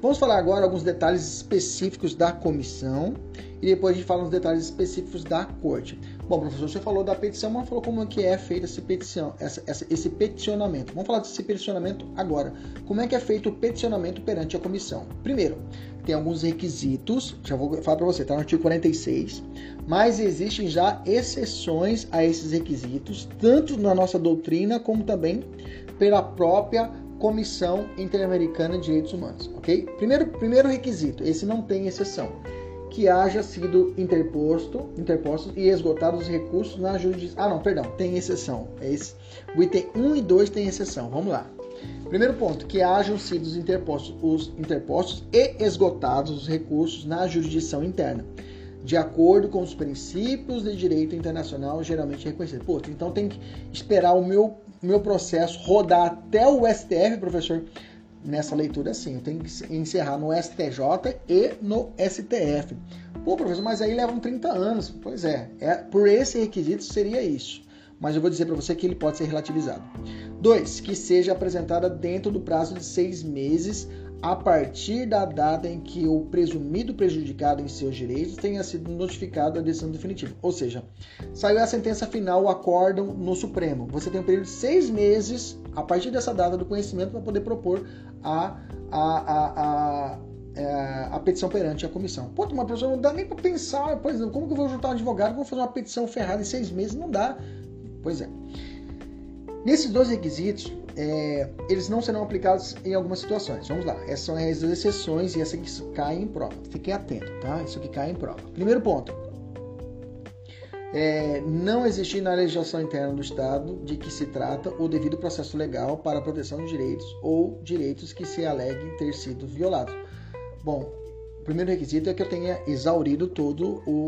Vamos falar agora alguns detalhes específicos da comissão e depois a gente fala uns detalhes específicos da corte. Bom, professor, você falou da petição, mas falou como é que é feita essa petição, essa, essa, esse peticionamento. Vamos falar desse peticionamento agora. Como é que é feito o peticionamento perante a comissão? Primeiro, tem alguns requisitos, já vou falar para você, está no artigo 46, mas existem já exceções a esses requisitos, tanto na nossa doutrina como também pela própria Comissão Interamericana de Direitos Humanos, ok? Primeiro, primeiro requisito, esse não tem exceção, que haja sido interposto, interpostos e esgotados os recursos na jurisdição. Ah, não, perdão, tem exceção. É esse. O item 1 e 2 tem exceção. Vamos lá. Primeiro ponto, que hajam sido interpostos, os interpostos e esgotados os recursos na jurisdição interna, de acordo com os princípios de direito internacional geralmente reconhecidos. Pô, então tem que esperar o meu meu processo rodar até o STF, professor, nessa leitura assim, eu tenho que encerrar no STJ e no STF. Pô, professor, mas aí levam 30 anos. Pois é, é por esse requisito seria isso. Mas eu vou dizer para você que ele pode ser relativizado. 2. Que seja apresentada dentro do prazo de seis meses a partir da data em que o presumido prejudicado em seus direitos tenha sido notificado a decisão definitiva. Ou seja, saiu a sentença final, o acórdão no Supremo. Você tem um período de seis meses a partir dessa data do conhecimento para poder propor a, a, a, a, é, a, petição perante a comissão. Pô, uma pessoa não dá nem para pensar, exemplo, como que eu vou juntar um advogado, vou fazer uma petição ferrada em seis meses? Não dá. Pois é. Nesses dois requisitos, é, eles não serão aplicados em algumas situações. Vamos lá, essas são as exceções e essa que cai em prova. Fiquem atentos, tá? Isso que cai em prova. Primeiro ponto. É, não existir na legislação interna do Estado de que se trata o devido processo legal para a proteção de direitos ou direitos que se aleguem ter sido violados. Bom, o primeiro requisito é que eu tenha exaurido todo o,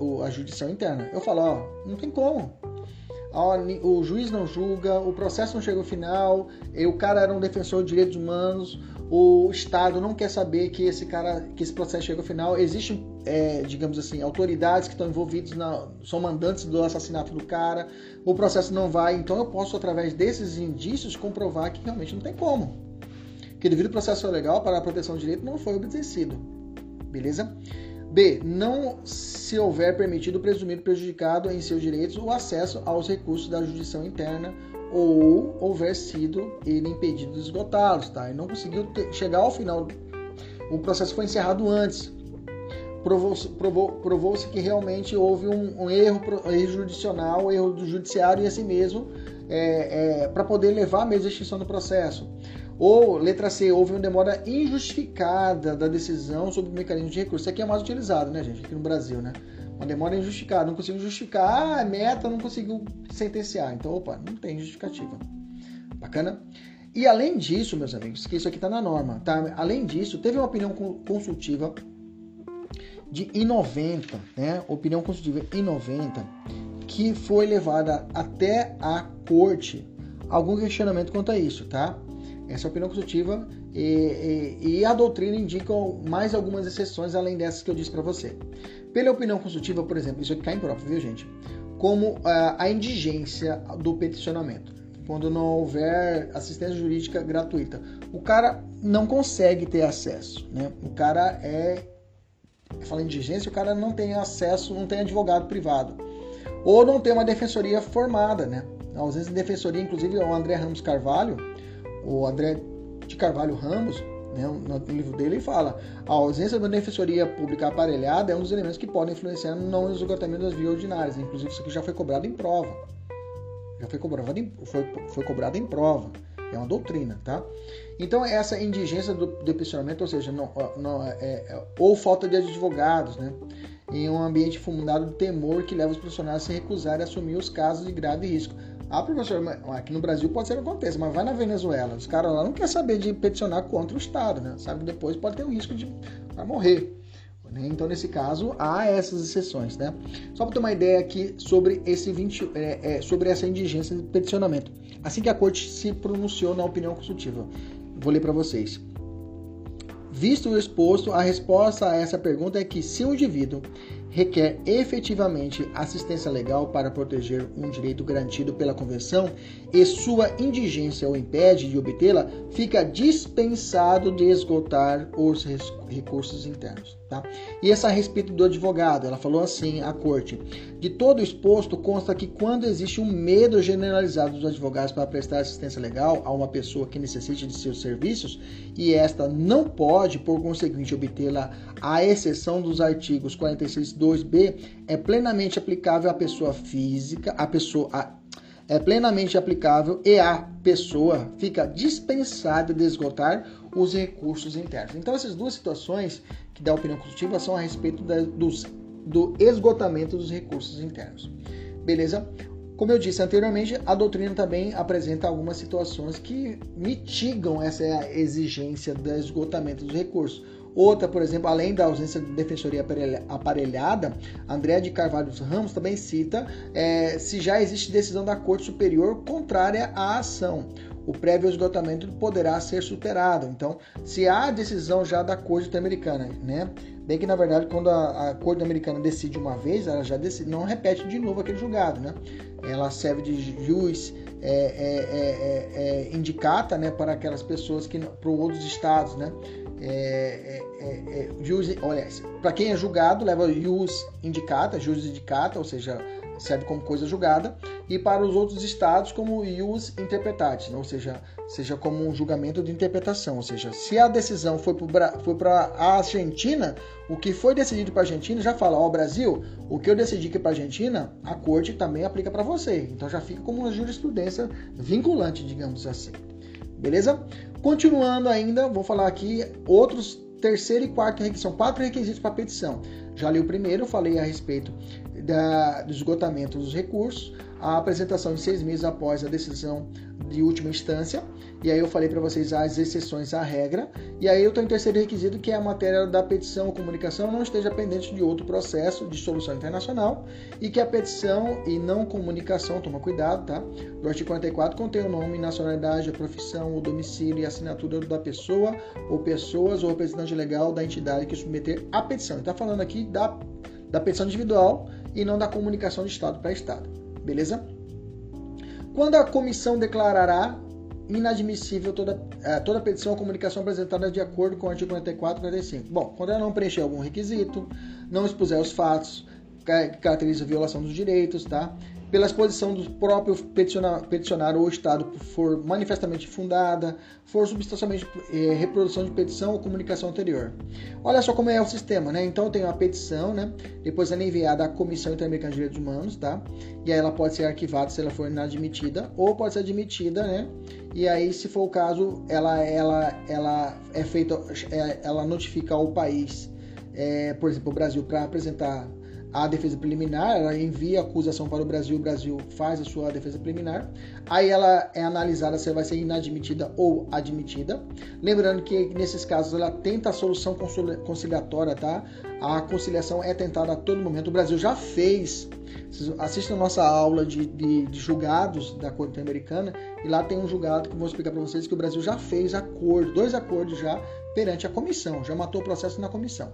o, a jurisdição interna. Eu falo, ó, não tem como o juiz não julga, o processo não chega ao final, o cara era um defensor de direitos humanos, o Estado não quer saber que esse cara, que esse processo chega ao final. Existem, é, digamos assim, autoridades que estão envolvidas, na, são mandantes do assassinato do cara. O processo não vai, então eu posso através desses indícios comprovar que realmente não tem como, que devido ao processo legal para a proteção de direito não foi obedecido, beleza? B. Não se houver permitido o presumido prejudicado em seus direitos o acesso aos recursos da jurisdição interna ou houver sido ele impedido de esgotá-los, tá? E não conseguiu ter, chegar ao final, o processo foi encerrado antes. Provou-se provou, provou que realmente houve um, um erro, erro jurisdicional, um erro do judiciário e assim mesmo, é, é, para poder levar mesmo a extinção do processo. Ou, letra C, houve uma demora injustificada da decisão sobre o mecanismo de recurso. Isso aqui é mais utilizado, né, gente, aqui no Brasil, né? Uma demora injustificada, não conseguiu justificar, ah, meta, não conseguiu sentenciar. Então, opa, não tem justificativa. Bacana? E além disso, meus amigos, que isso aqui está na norma, tá? Além disso, teve uma opinião consultiva de I90, né? Opinião consultiva I90, que foi levada até a corte algum questionamento quanto a isso, tá? Essa é a opinião consultiva e, e, e, a doutrina indica mais algumas exceções além dessas que eu disse para você. Pela opinião consultiva, por exemplo, isso aqui cai em prova, viu, gente? Como uh, a indigência do peticionamento, quando não houver assistência jurídica gratuita. O cara não consegue ter acesso, né? O cara é. Fala indigência, o cara não tem acesso, não tem advogado privado. Ou não tem uma defensoria formada, né? A ausência de defensoria, inclusive o André Ramos Carvalho, o André de Carvalho Ramos, né, no livro dele, ele fala: a ausência da defensoria pública aparelhada é um dos elementos que podem influenciar no esgotamento das vias ordinárias. Inclusive, isso aqui já foi cobrado em prova. Já foi cobrado em, foi, foi cobrado em prova. É uma doutrina, tá? Então, essa indigência do, do ou seja, não, não, é, é, ou falta de advogados, né? Em um ambiente fundado de temor que leva os profissionais a se recusarem a assumir os casos de grave risco. Ah, professor, aqui no Brasil pode ser que aconteça, mas vai na Venezuela. Os caras lá não querem saber de peticionar contra o Estado, né? Sabe que depois pode ter o risco de morrer. Né? Então, nesse caso, há essas exceções, né? Só para ter uma ideia aqui sobre, esse 20, é, é, sobre essa indigência de peticionamento. Assim que a corte se pronunciou na opinião consultiva, vou ler para vocês. Visto o exposto, a resposta a essa pergunta é que se o indivíduo requer efetivamente assistência legal para proteger um direito garantido pela Convenção e sua indigência o impede de obtê-la, fica dispensado de esgotar os recursos internos. Tá? E essa a respeito do advogado, ela falou assim à corte: de todo exposto consta que quando existe um medo generalizado dos advogados para prestar assistência legal a uma pessoa que necessite de seus serviços e esta não pode, por conseguinte, obtê-la, à exceção dos artigos 46.2b, é plenamente aplicável à pessoa física, à pessoa é plenamente aplicável e a pessoa fica dispensada de esgotar os recursos internos. Então, essas duas situações que dá opinião consultiva são a respeito da, dos, do esgotamento dos recursos internos. Beleza? Como eu disse anteriormente, a doutrina também apresenta algumas situações que mitigam essa exigência do esgotamento dos recursos. Outra, por exemplo, além da ausência de defensoria aparelhada, André de Carvalho Ramos também cita é, se já existe decisão da Corte Superior contrária à ação o prévio esgotamento poderá ser superado. Então, se há decisão já da Corte Americana, né? Bem que na verdade, quando a, a Corte Americana decide uma vez, ela já decide, não repete de novo aquele julgado, né? Ela serve de juiz é, é, é, é, é indicata, né, para aquelas pessoas que para outros estados, né? É, é, é, olha, para quem é julgado, leva jus indicata, jus indicata, ou seja, serve como coisa julgada, e para os outros estados como ius interpretatis, ou seja, seja como um julgamento de interpretação, ou seja, se a decisão foi para a Argentina, o que foi decidido para a Argentina já fala, ó oh, Brasil, o que eu decidi que para a Argentina, a corte também aplica para você, então já fica como uma jurisprudência vinculante, digamos assim. Beleza? Continuando ainda, vou falar aqui outros terceiro e quarto requisito. São quatro requisitos para petição. Já li o primeiro, falei a respeito da, do esgotamento dos recursos, a apresentação em seis meses após a decisão de última instância. E aí eu falei para vocês as exceções à regra. E aí eu estou em terceiro requisito, que é a matéria da petição ou comunicação não esteja pendente de outro processo de solução internacional e que a petição e não comunicação, toma cuidado, tá? Do artigo 44 contém o nome, nacionalidade, a profissão, o domicílio e assinatura da pessoa ou pessoas ou representante legal da entidade que submeter a petição. Está falando aqui da, da petição individual e não da comunicação de Estado para Estado. Beleza? Quando a comissão declarará inadmissível toda, é, toda petição ou comunicação apresentada de acordo com o artigo 44 e 45. Bom, quando ela não preencher algum requisito, não expuser os fatos que caracterizam a violação dos direitos, tá? Pela exposição do próprio peticionário ou Estado for manifestamente fundada, for substancialmente é, reprodução de petição ou comunicação anterior. Olha só como é o sistema, né? Então eu tenho a petição, né? Depois ela é enviada à Comissão Interamericana de Direitos Humanos, tá? E aí ela pode ser arquivada se ela for inadmitida, ou pode ser admitida, né? E aí, se for o caso, ela, ela, ela é feita, é, ela notifica o país, é, por exemplo, o Brasil, para apresentar a defesa preliminar, ela envia a acusação para o Brasil, o Brasil faz a sua defesa preliminar, aí ela é analisada se vai ser inadmitida ou admitida. Lembrando que nesses casos ela tenta a solução conciliatória, tá? A conciliação é tentada a todo momento. O Brasil já fez. Assista a nossa aula de, de, de julgados da Corte Americana e lá tem um julgado que eu vou explicar para vocês que o Brasil já fez acordo, dois acordos já perante a comissão, já matou o processo na comissão.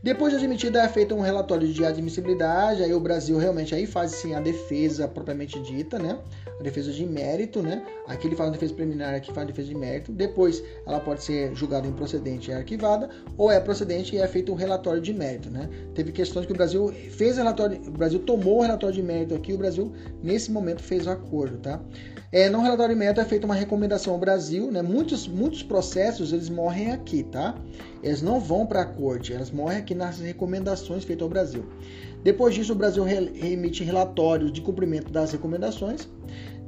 Depois de admitida, é feito um relatório de admissibilidade, aí o Brasil realmente aí faz sim a defesa propriamente dita, né? A defesa de mérito, né? Aqui ele faz a defesa preliminar, aqui faz a defesa de mérito. Depois ela pode ser julgada improcedente e arquivada, ou é procedente e é feito um relatório de mérito, né? Teve questões que o Brasil fez relatório, o Brasil tomou o relatório de mérito aqui, o Brasil nesse momento fez o acordo, tá? É, no relatório de mérito é feita uma recomendação ao Brasil, né? Muitos, muitos processos eles morrem aqui, tá? Eles não vão para a corte, eles morrem aqui nas recomendações feitas ao Brasil. Depois disso, o Brasil remite relatórios de cumprimento das recomendações.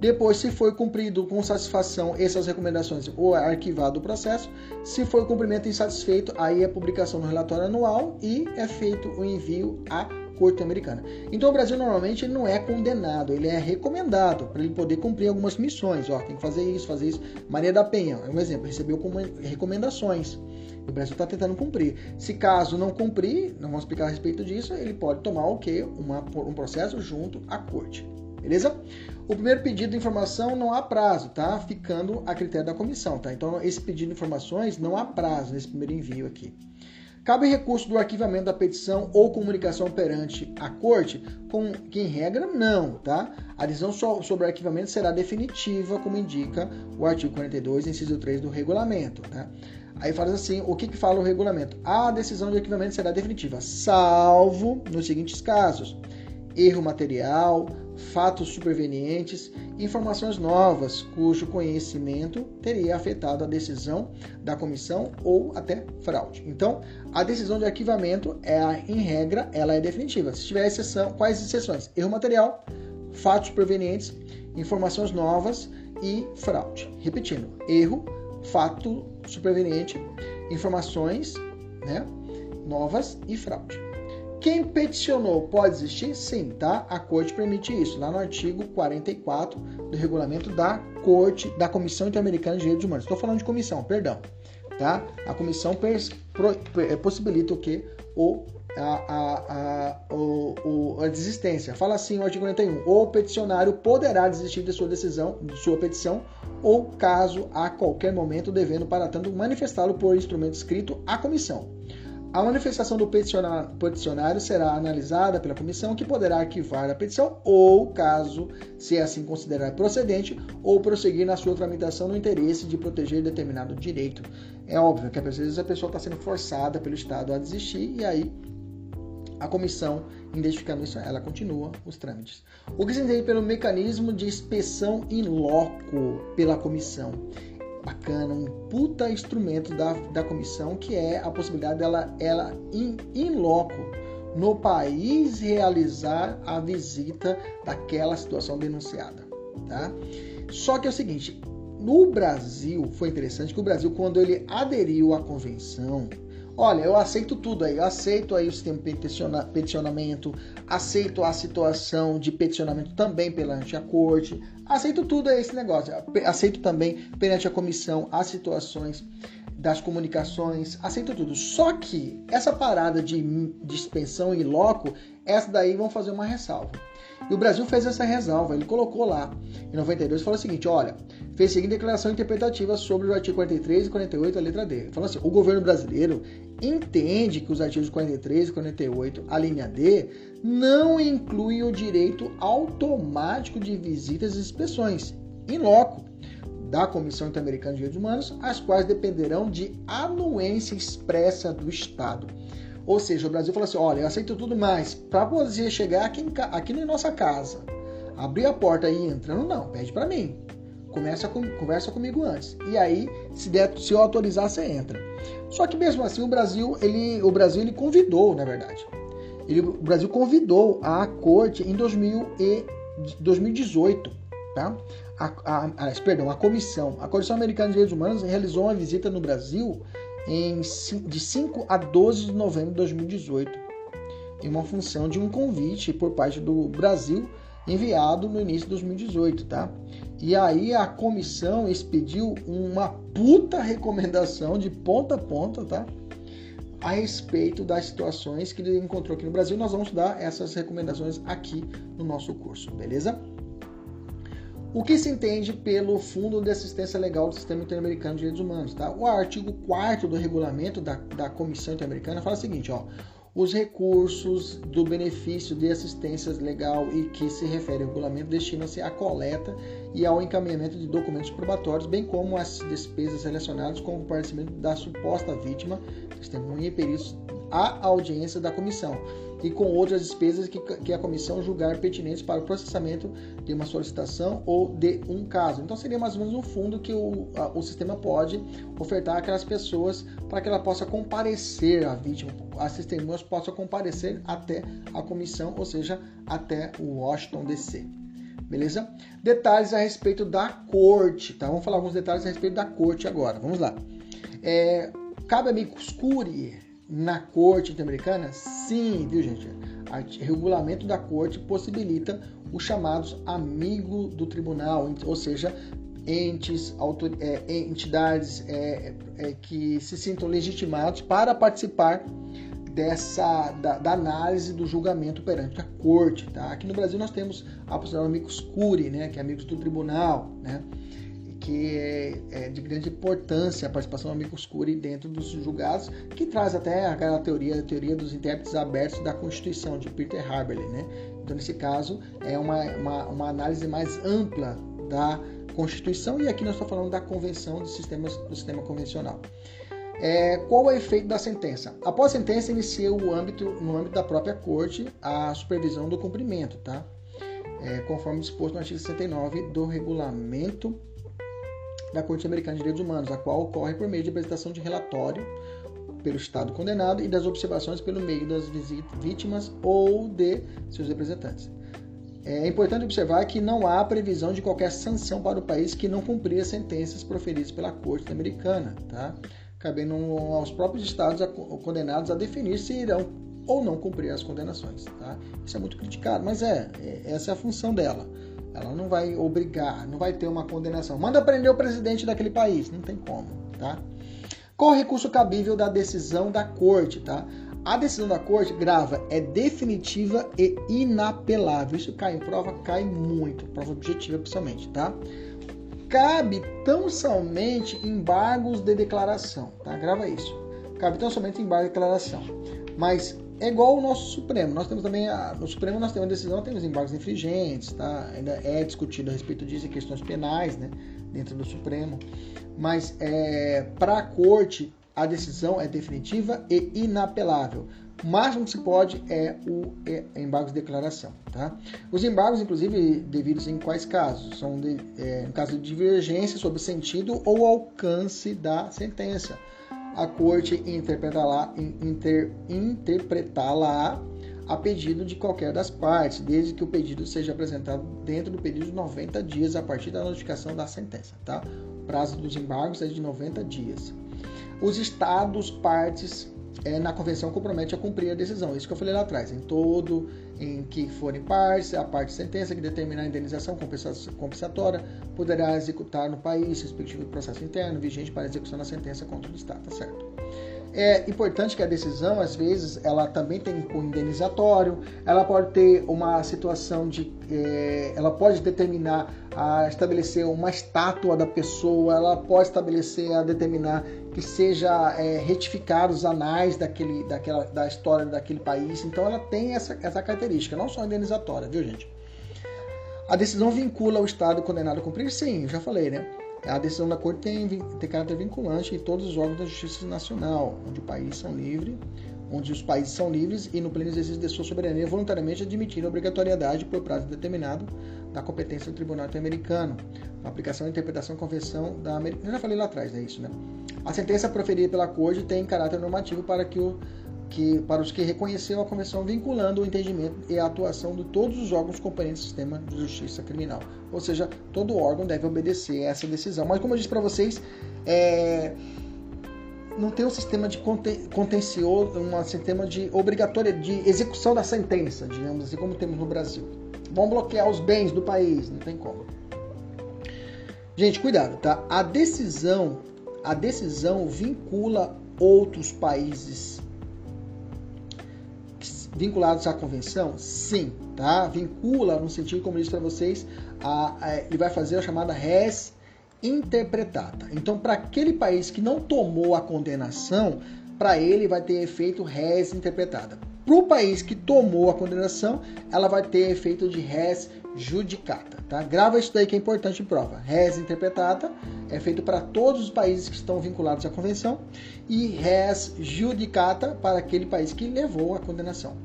Depois, se foi cumprido com satisfação essas recomendações ou é arquivado o processo, se foi cumprimento insatisfeito, aí é publicação no relatório anual e é feito o envio à Corte Americana. Então o Brasil normalmente não é condenado, ele é recomendado para ele poder cumprir algumas missões. Ó, tem que fazer isso, fazer isso. Maria da Penha, é um exemplo, recebeu recomendações. O Brasil está tentando cumprir. Se caso não cumprir, não vamos explicar a respeito disso, ele pode tomar o quê? Uma, um processo junto à corte. Beleza? O primeiro pedido de informação não há prazo, tá? Ficando a critério da comissão, tá? Então, esse pedido de informações não há prazo nesse primeiro envio aqui. Cabe recurso do arquivamento da petição ou comunicação perante a corte, com que em regra não, tá? A decisão sobre o arquivamento será definitiva, como indica o artigo 42, inciso 3 do regulamento, tá? Aí fala assim, o que, que fala o regulamento? A decisão de arquivamento será definitiva, salvo nos seguintes casos: erro material, fatos supervenientes, informações novas cujo conhecimento teria afetado a decisão da comissão ou até fraude. Então, a decisão de arquivamento é, em regra, ela é definitiva. Se tiver exceção, quais exceções? Erro material, fatos supervenientes, informações novas e fraude. Repetindo, erro, fato superveniente, informações né, novas e fraude. Quem peticionou pode existir? Sim, tá? A corte permite isso, lá no artigo 44 do regulamento da Corte, da Comissão Interamericana de Direitos Humanos. Estou falando de comissão, perdão. Tá? A comissão é, possibilita o que? O, a, a, a, o, a desistência. Fala assim o artigo 41. O peticionário poderá desistir de sua decisão, de sua petição, ou caso a qualquer momento devendo, para tanto, manifestá-lo por instrumento escrito à comissão. A manifestação do peticionário será analisada pela comissão, que poderá arquivar a petição ou, caso se assim considerar procedente, ou prosseguir na sua tramitação no interesse de proteger determinado direito. É óbvio que às vezes a pessoa está sendo forçada pelo Estado a desistir e aí a comissão, identificando isso, ela continua os trâmites. O que se entende pelo mecanismo de inspeção in loco pela comissão bacana, um puta instrumento da, da comissão, que é a possibilidade dela, ela in, in loco, no país, realizar a visita daquela situação denunciada. Tá? Só que é o seguinte, no Brasil, foi interessante que o Brasil, quando ele aderiu à convenção, Olha, eu aceito tudo aí. Eu aceito aí o sistema de peticionamento, aceito a situação de peticionamento também perante a corte, aceito tudo aí esse negócio. Aceito também perante a comissão as situações das comunicações, aceito tudo. Só que essa parada de dispensão em loco, essa daí vão fazer uma ressalva. E o Brasil fez essa ressalva, ele colocou lá em 92 e falou o seguinte: olha, fez a seguinte declaração interpretativa sobre o artigo 43 e 48, a letra D. Falou assim: o governo brasileiro entende que os artigos 43 e 48, a linha D, não incluem o direito automático de visitas e inspeções, in loco, da Comissão Interamericana de Direitos Humanos, as quais dependerão de anuência expressa do Estado. Ou seja, o Brasil falou assim: olha, eu aceito tudo mais. Para você chegar aqui, aqui na nossa casa, abrir a porta e ir entrando, não, pede para mim. Começa com, conversa comigo antes. E aí, se, der, se eu autorizar, você entra. Só que mesmo assim, o Brasil, ele, o Brasil, ele convidou, na verdade. Ele, o Brasil convidou a corte em 2000 e, 2018, tá? A, a, a, perdão, a comissão, a Comissão Americana de Direitos Humanos realizou uma visita no Brasil em, de 5 a 12 de novembro de 2018, em uma função de um convite por parte do Brasil enviado no início de 2018, tá? E aí a comissão expediu uma puta recomendação de ponta a ponta, tá? A respeito das situações que ele encontrou aqui no Brasil. Nós vamos dar essas recomendações aqui no nosso curso, beleza? O que se entende pelo Fundo de Assistência Legal do Sistema Interamericano de Direitos Humanos? Tá? O artigo 4 do regulamento da, da Comissão Interamericana fala o seguinte: ó, os recursos do benefício de assistência legal e que se refere ao regulamento destinam-se à coleta e ao encaminhamento de documentos probatórios, bem como as despesas relacionadas com o comparecimento da suposta vítima, testemunha e peritos à audiência da comissão e com outras despesas que, que a comissão julgar pertinentes para o processamento de uma solicitação ou de um caso. Então seria mais ou menos um fundo que o, a, o sistema pode ofertar àquelas pessoas para que ela possa comparecer, a vítima, as testemunhas possam comparecer até a comissão, ou seja, até o Washington DC. Beleza? Detalhes a respeito da corte, tá? Vamos falar alguns detalhes a respeito da corte agora. Vamos lá. É, cabe a amicus curiae na corte interamericana? Sim, viu gente? O regulamento da corte possibilita os chamados amigo do tribunal, ou seja, entes, autor, é, entidades é, é, que se sintam legitimados para participar dessa da, da, análise do julgamento perante a corte. Tá? Aqui no Brasil nós temos a possibilidade amigos curi, né, que é amigos do tribunal, né? Que é, é, de grande importância a participação do amicus curiae dentro dos julgados, que traz até aquela teoria, a teoria dos intérpretes abertos da Constituição de Peter Haberley, né? Então, nesse caso, é uma, uma, uma análise mais ampla da Constituição e aqui nós estamos falando da Convenção dos Sistemas do Sistema Convencional. É, qual é o efeito da sentença? Após a sentença, inicia o âmbito, no âmbito da própria corte a supervisão do cumprimento, tá? É, conforme disposto no artigo 69 do regulamento da Corte Americana de Direitos Humanos, a qual ocorre por meio de apresentação de relatório pelo Estado condenado e das observações pelo meio das vítimas ou de seus representantes. É importante observar que não há previsão de qualquer sanção para o país que não cumprir as sentenças proferidas pela Corte Americana, tá? cabendo aos próprios estados condenados a definir se irão ou não cumprir as condenações. Tá? Isso é muito criticado, mas é, é essa é a função dela. Ela não vai obrigar, não vai ter uma condenação. Manda prender o presidente daquele país, não tem como, tá? Qual o recurso cabível da decisão da corte, tá? A decisão da corte, grava, é definitiva e inapelável. Isso cai em prova, cai muito, prova objetiva principalmente, tá? Cabe tão somente embargos de declaração, tá? Grava isso. Cabe tão somente embargo de declaração. Mas é igual o nosso Supremo. Nós temos também, a, no Supremo nós temos uma decisão, temos embargos infringentes, tá? Ainda é discutido a respeito disso questões penais, né? Dentro do Supremo. Mas é, para a corte, a decisão é definitiva e inapelável. O máximo que se pode é o é, embargo de declaração. Tá? Os embargos, inclusive, devidos em quais casos? São de, é, em caso de divergência sobre sentido ou alcance da sentença a corte interpretá-la inter, interpretá a pedido de qualquer das partes, desde que o pedido seja apresentado dentro do período de 90 dias a partir da notificação da sentença. Tá? O prazo dos embargos é de 90 dias. Os estados partes é, na convenção compromete a cumprir a decisão. Isso que eu falei lá atrás. Em todo em que forem partes, a parte de sentença que determinar a indenização compensatória poderá executar no país respectivo processo interno vigente para execução da sentença contra o Estado, tá certo? É importante que a decisão, às vezes, ela também tem um indenizatório, ela pode ter uma situação de. É, ela pode determinar a estabelecer uma estátua da pessoa, ela pode estabelecer a determinar que seja é, retificado os anais daquele, daquela, da história daquele país. Então ela tem essa, essa característica, não só indenizatória, viu gente? A decisão vincula o Estado condenado a cumprir? Sim, já falei, né? A decisão da Corte tem, tem caráter vinculante em todos os órgãos da Justiça Nacional, onde o país são livres, onde os países são livres e no pleno exercício de sua soberania voluntariamente admitindo a obrigatoriedade por prazo determinado da competência do Tribunal Interamericano, aplicação e interpretação da Convenção da América. Eu já falei lá atrás, é isso, né? A sentença proferida pela Corte tem caráter normativo para que o que, para os que reconheceram a Convenção vinculando o entendimento e a atuação de todos os órgãos componentes do sistema de justiça criminal. Ou seja, todo órgão deve obedecer a essa decisão. Mas como eu disse para vocês, é, não tem um sistema de contencioso, um sistema de obrigatória de execução da sentença, digamos assim, como temos no Brasil. Vão bloquear os bens do país, não tem como. Gente, cuidado, tá? A decisão, a decisão vincula outros países vinculados à convenção? Sim, tá? Vincula no sentido, como eu disse para vocês, a, a, ele vai fazer a chamada res interpretada. Então, para aquele país que não tomou a condenação, para ele vai ter efeito res interpretada. Para o país que tomou a condenação, ela vai ter efeito de res judicata. Tá? Grava isso daí que é importante em prova. Res interpretada é feito para todos os países que estão vinculados à convenção e res judicata para aquele país que levou a condenação.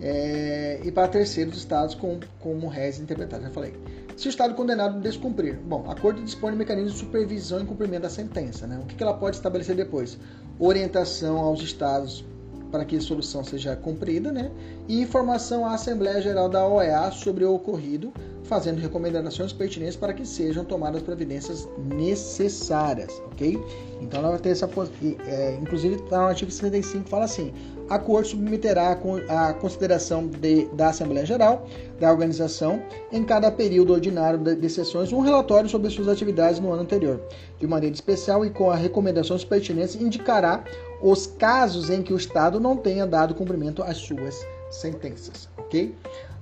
É, e para terceiros estados com, como res interpretada, já falei. Se o estado condenado descumprir, bom, a corte dispõe de mecanismo de supervisão e cumprimento da sentença. Né? O que, que ela pode estabelecer depois? Orientação aos estados para que a solução seja cumprida, né? E informação à Assembleia Geral da OEA sobre o ocorrido, fazendo recomendações pertinentes para que sejam tomadas providências necessárias, ok? Então ela vai ter essa. É, inclusive, tá no artigo 65 fala assim: a Corte submeterá a consideração de, da Assembleia Geral da organização, em cada período ordinário de sessões, um relatório sobre suas atividades no ano anterior. De maneira especial e com as recomendações pertinentes, indicará os casos em que o Estado não tenha dado cumprimento às suas sentenças, ok?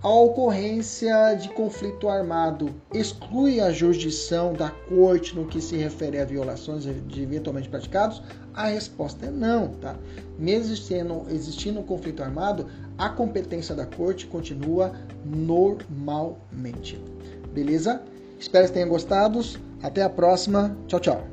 A ocorrência de conflito armado exclui a jurisdição da corte no que se refere a violações eventualmente praticados? A resposta é não, tá? Mesmo existindo, existindo um conflito armado, a competência da corte continua normalmente. Beleza? Espero que tenham gostado. Até a próxima. Tchau, tchau.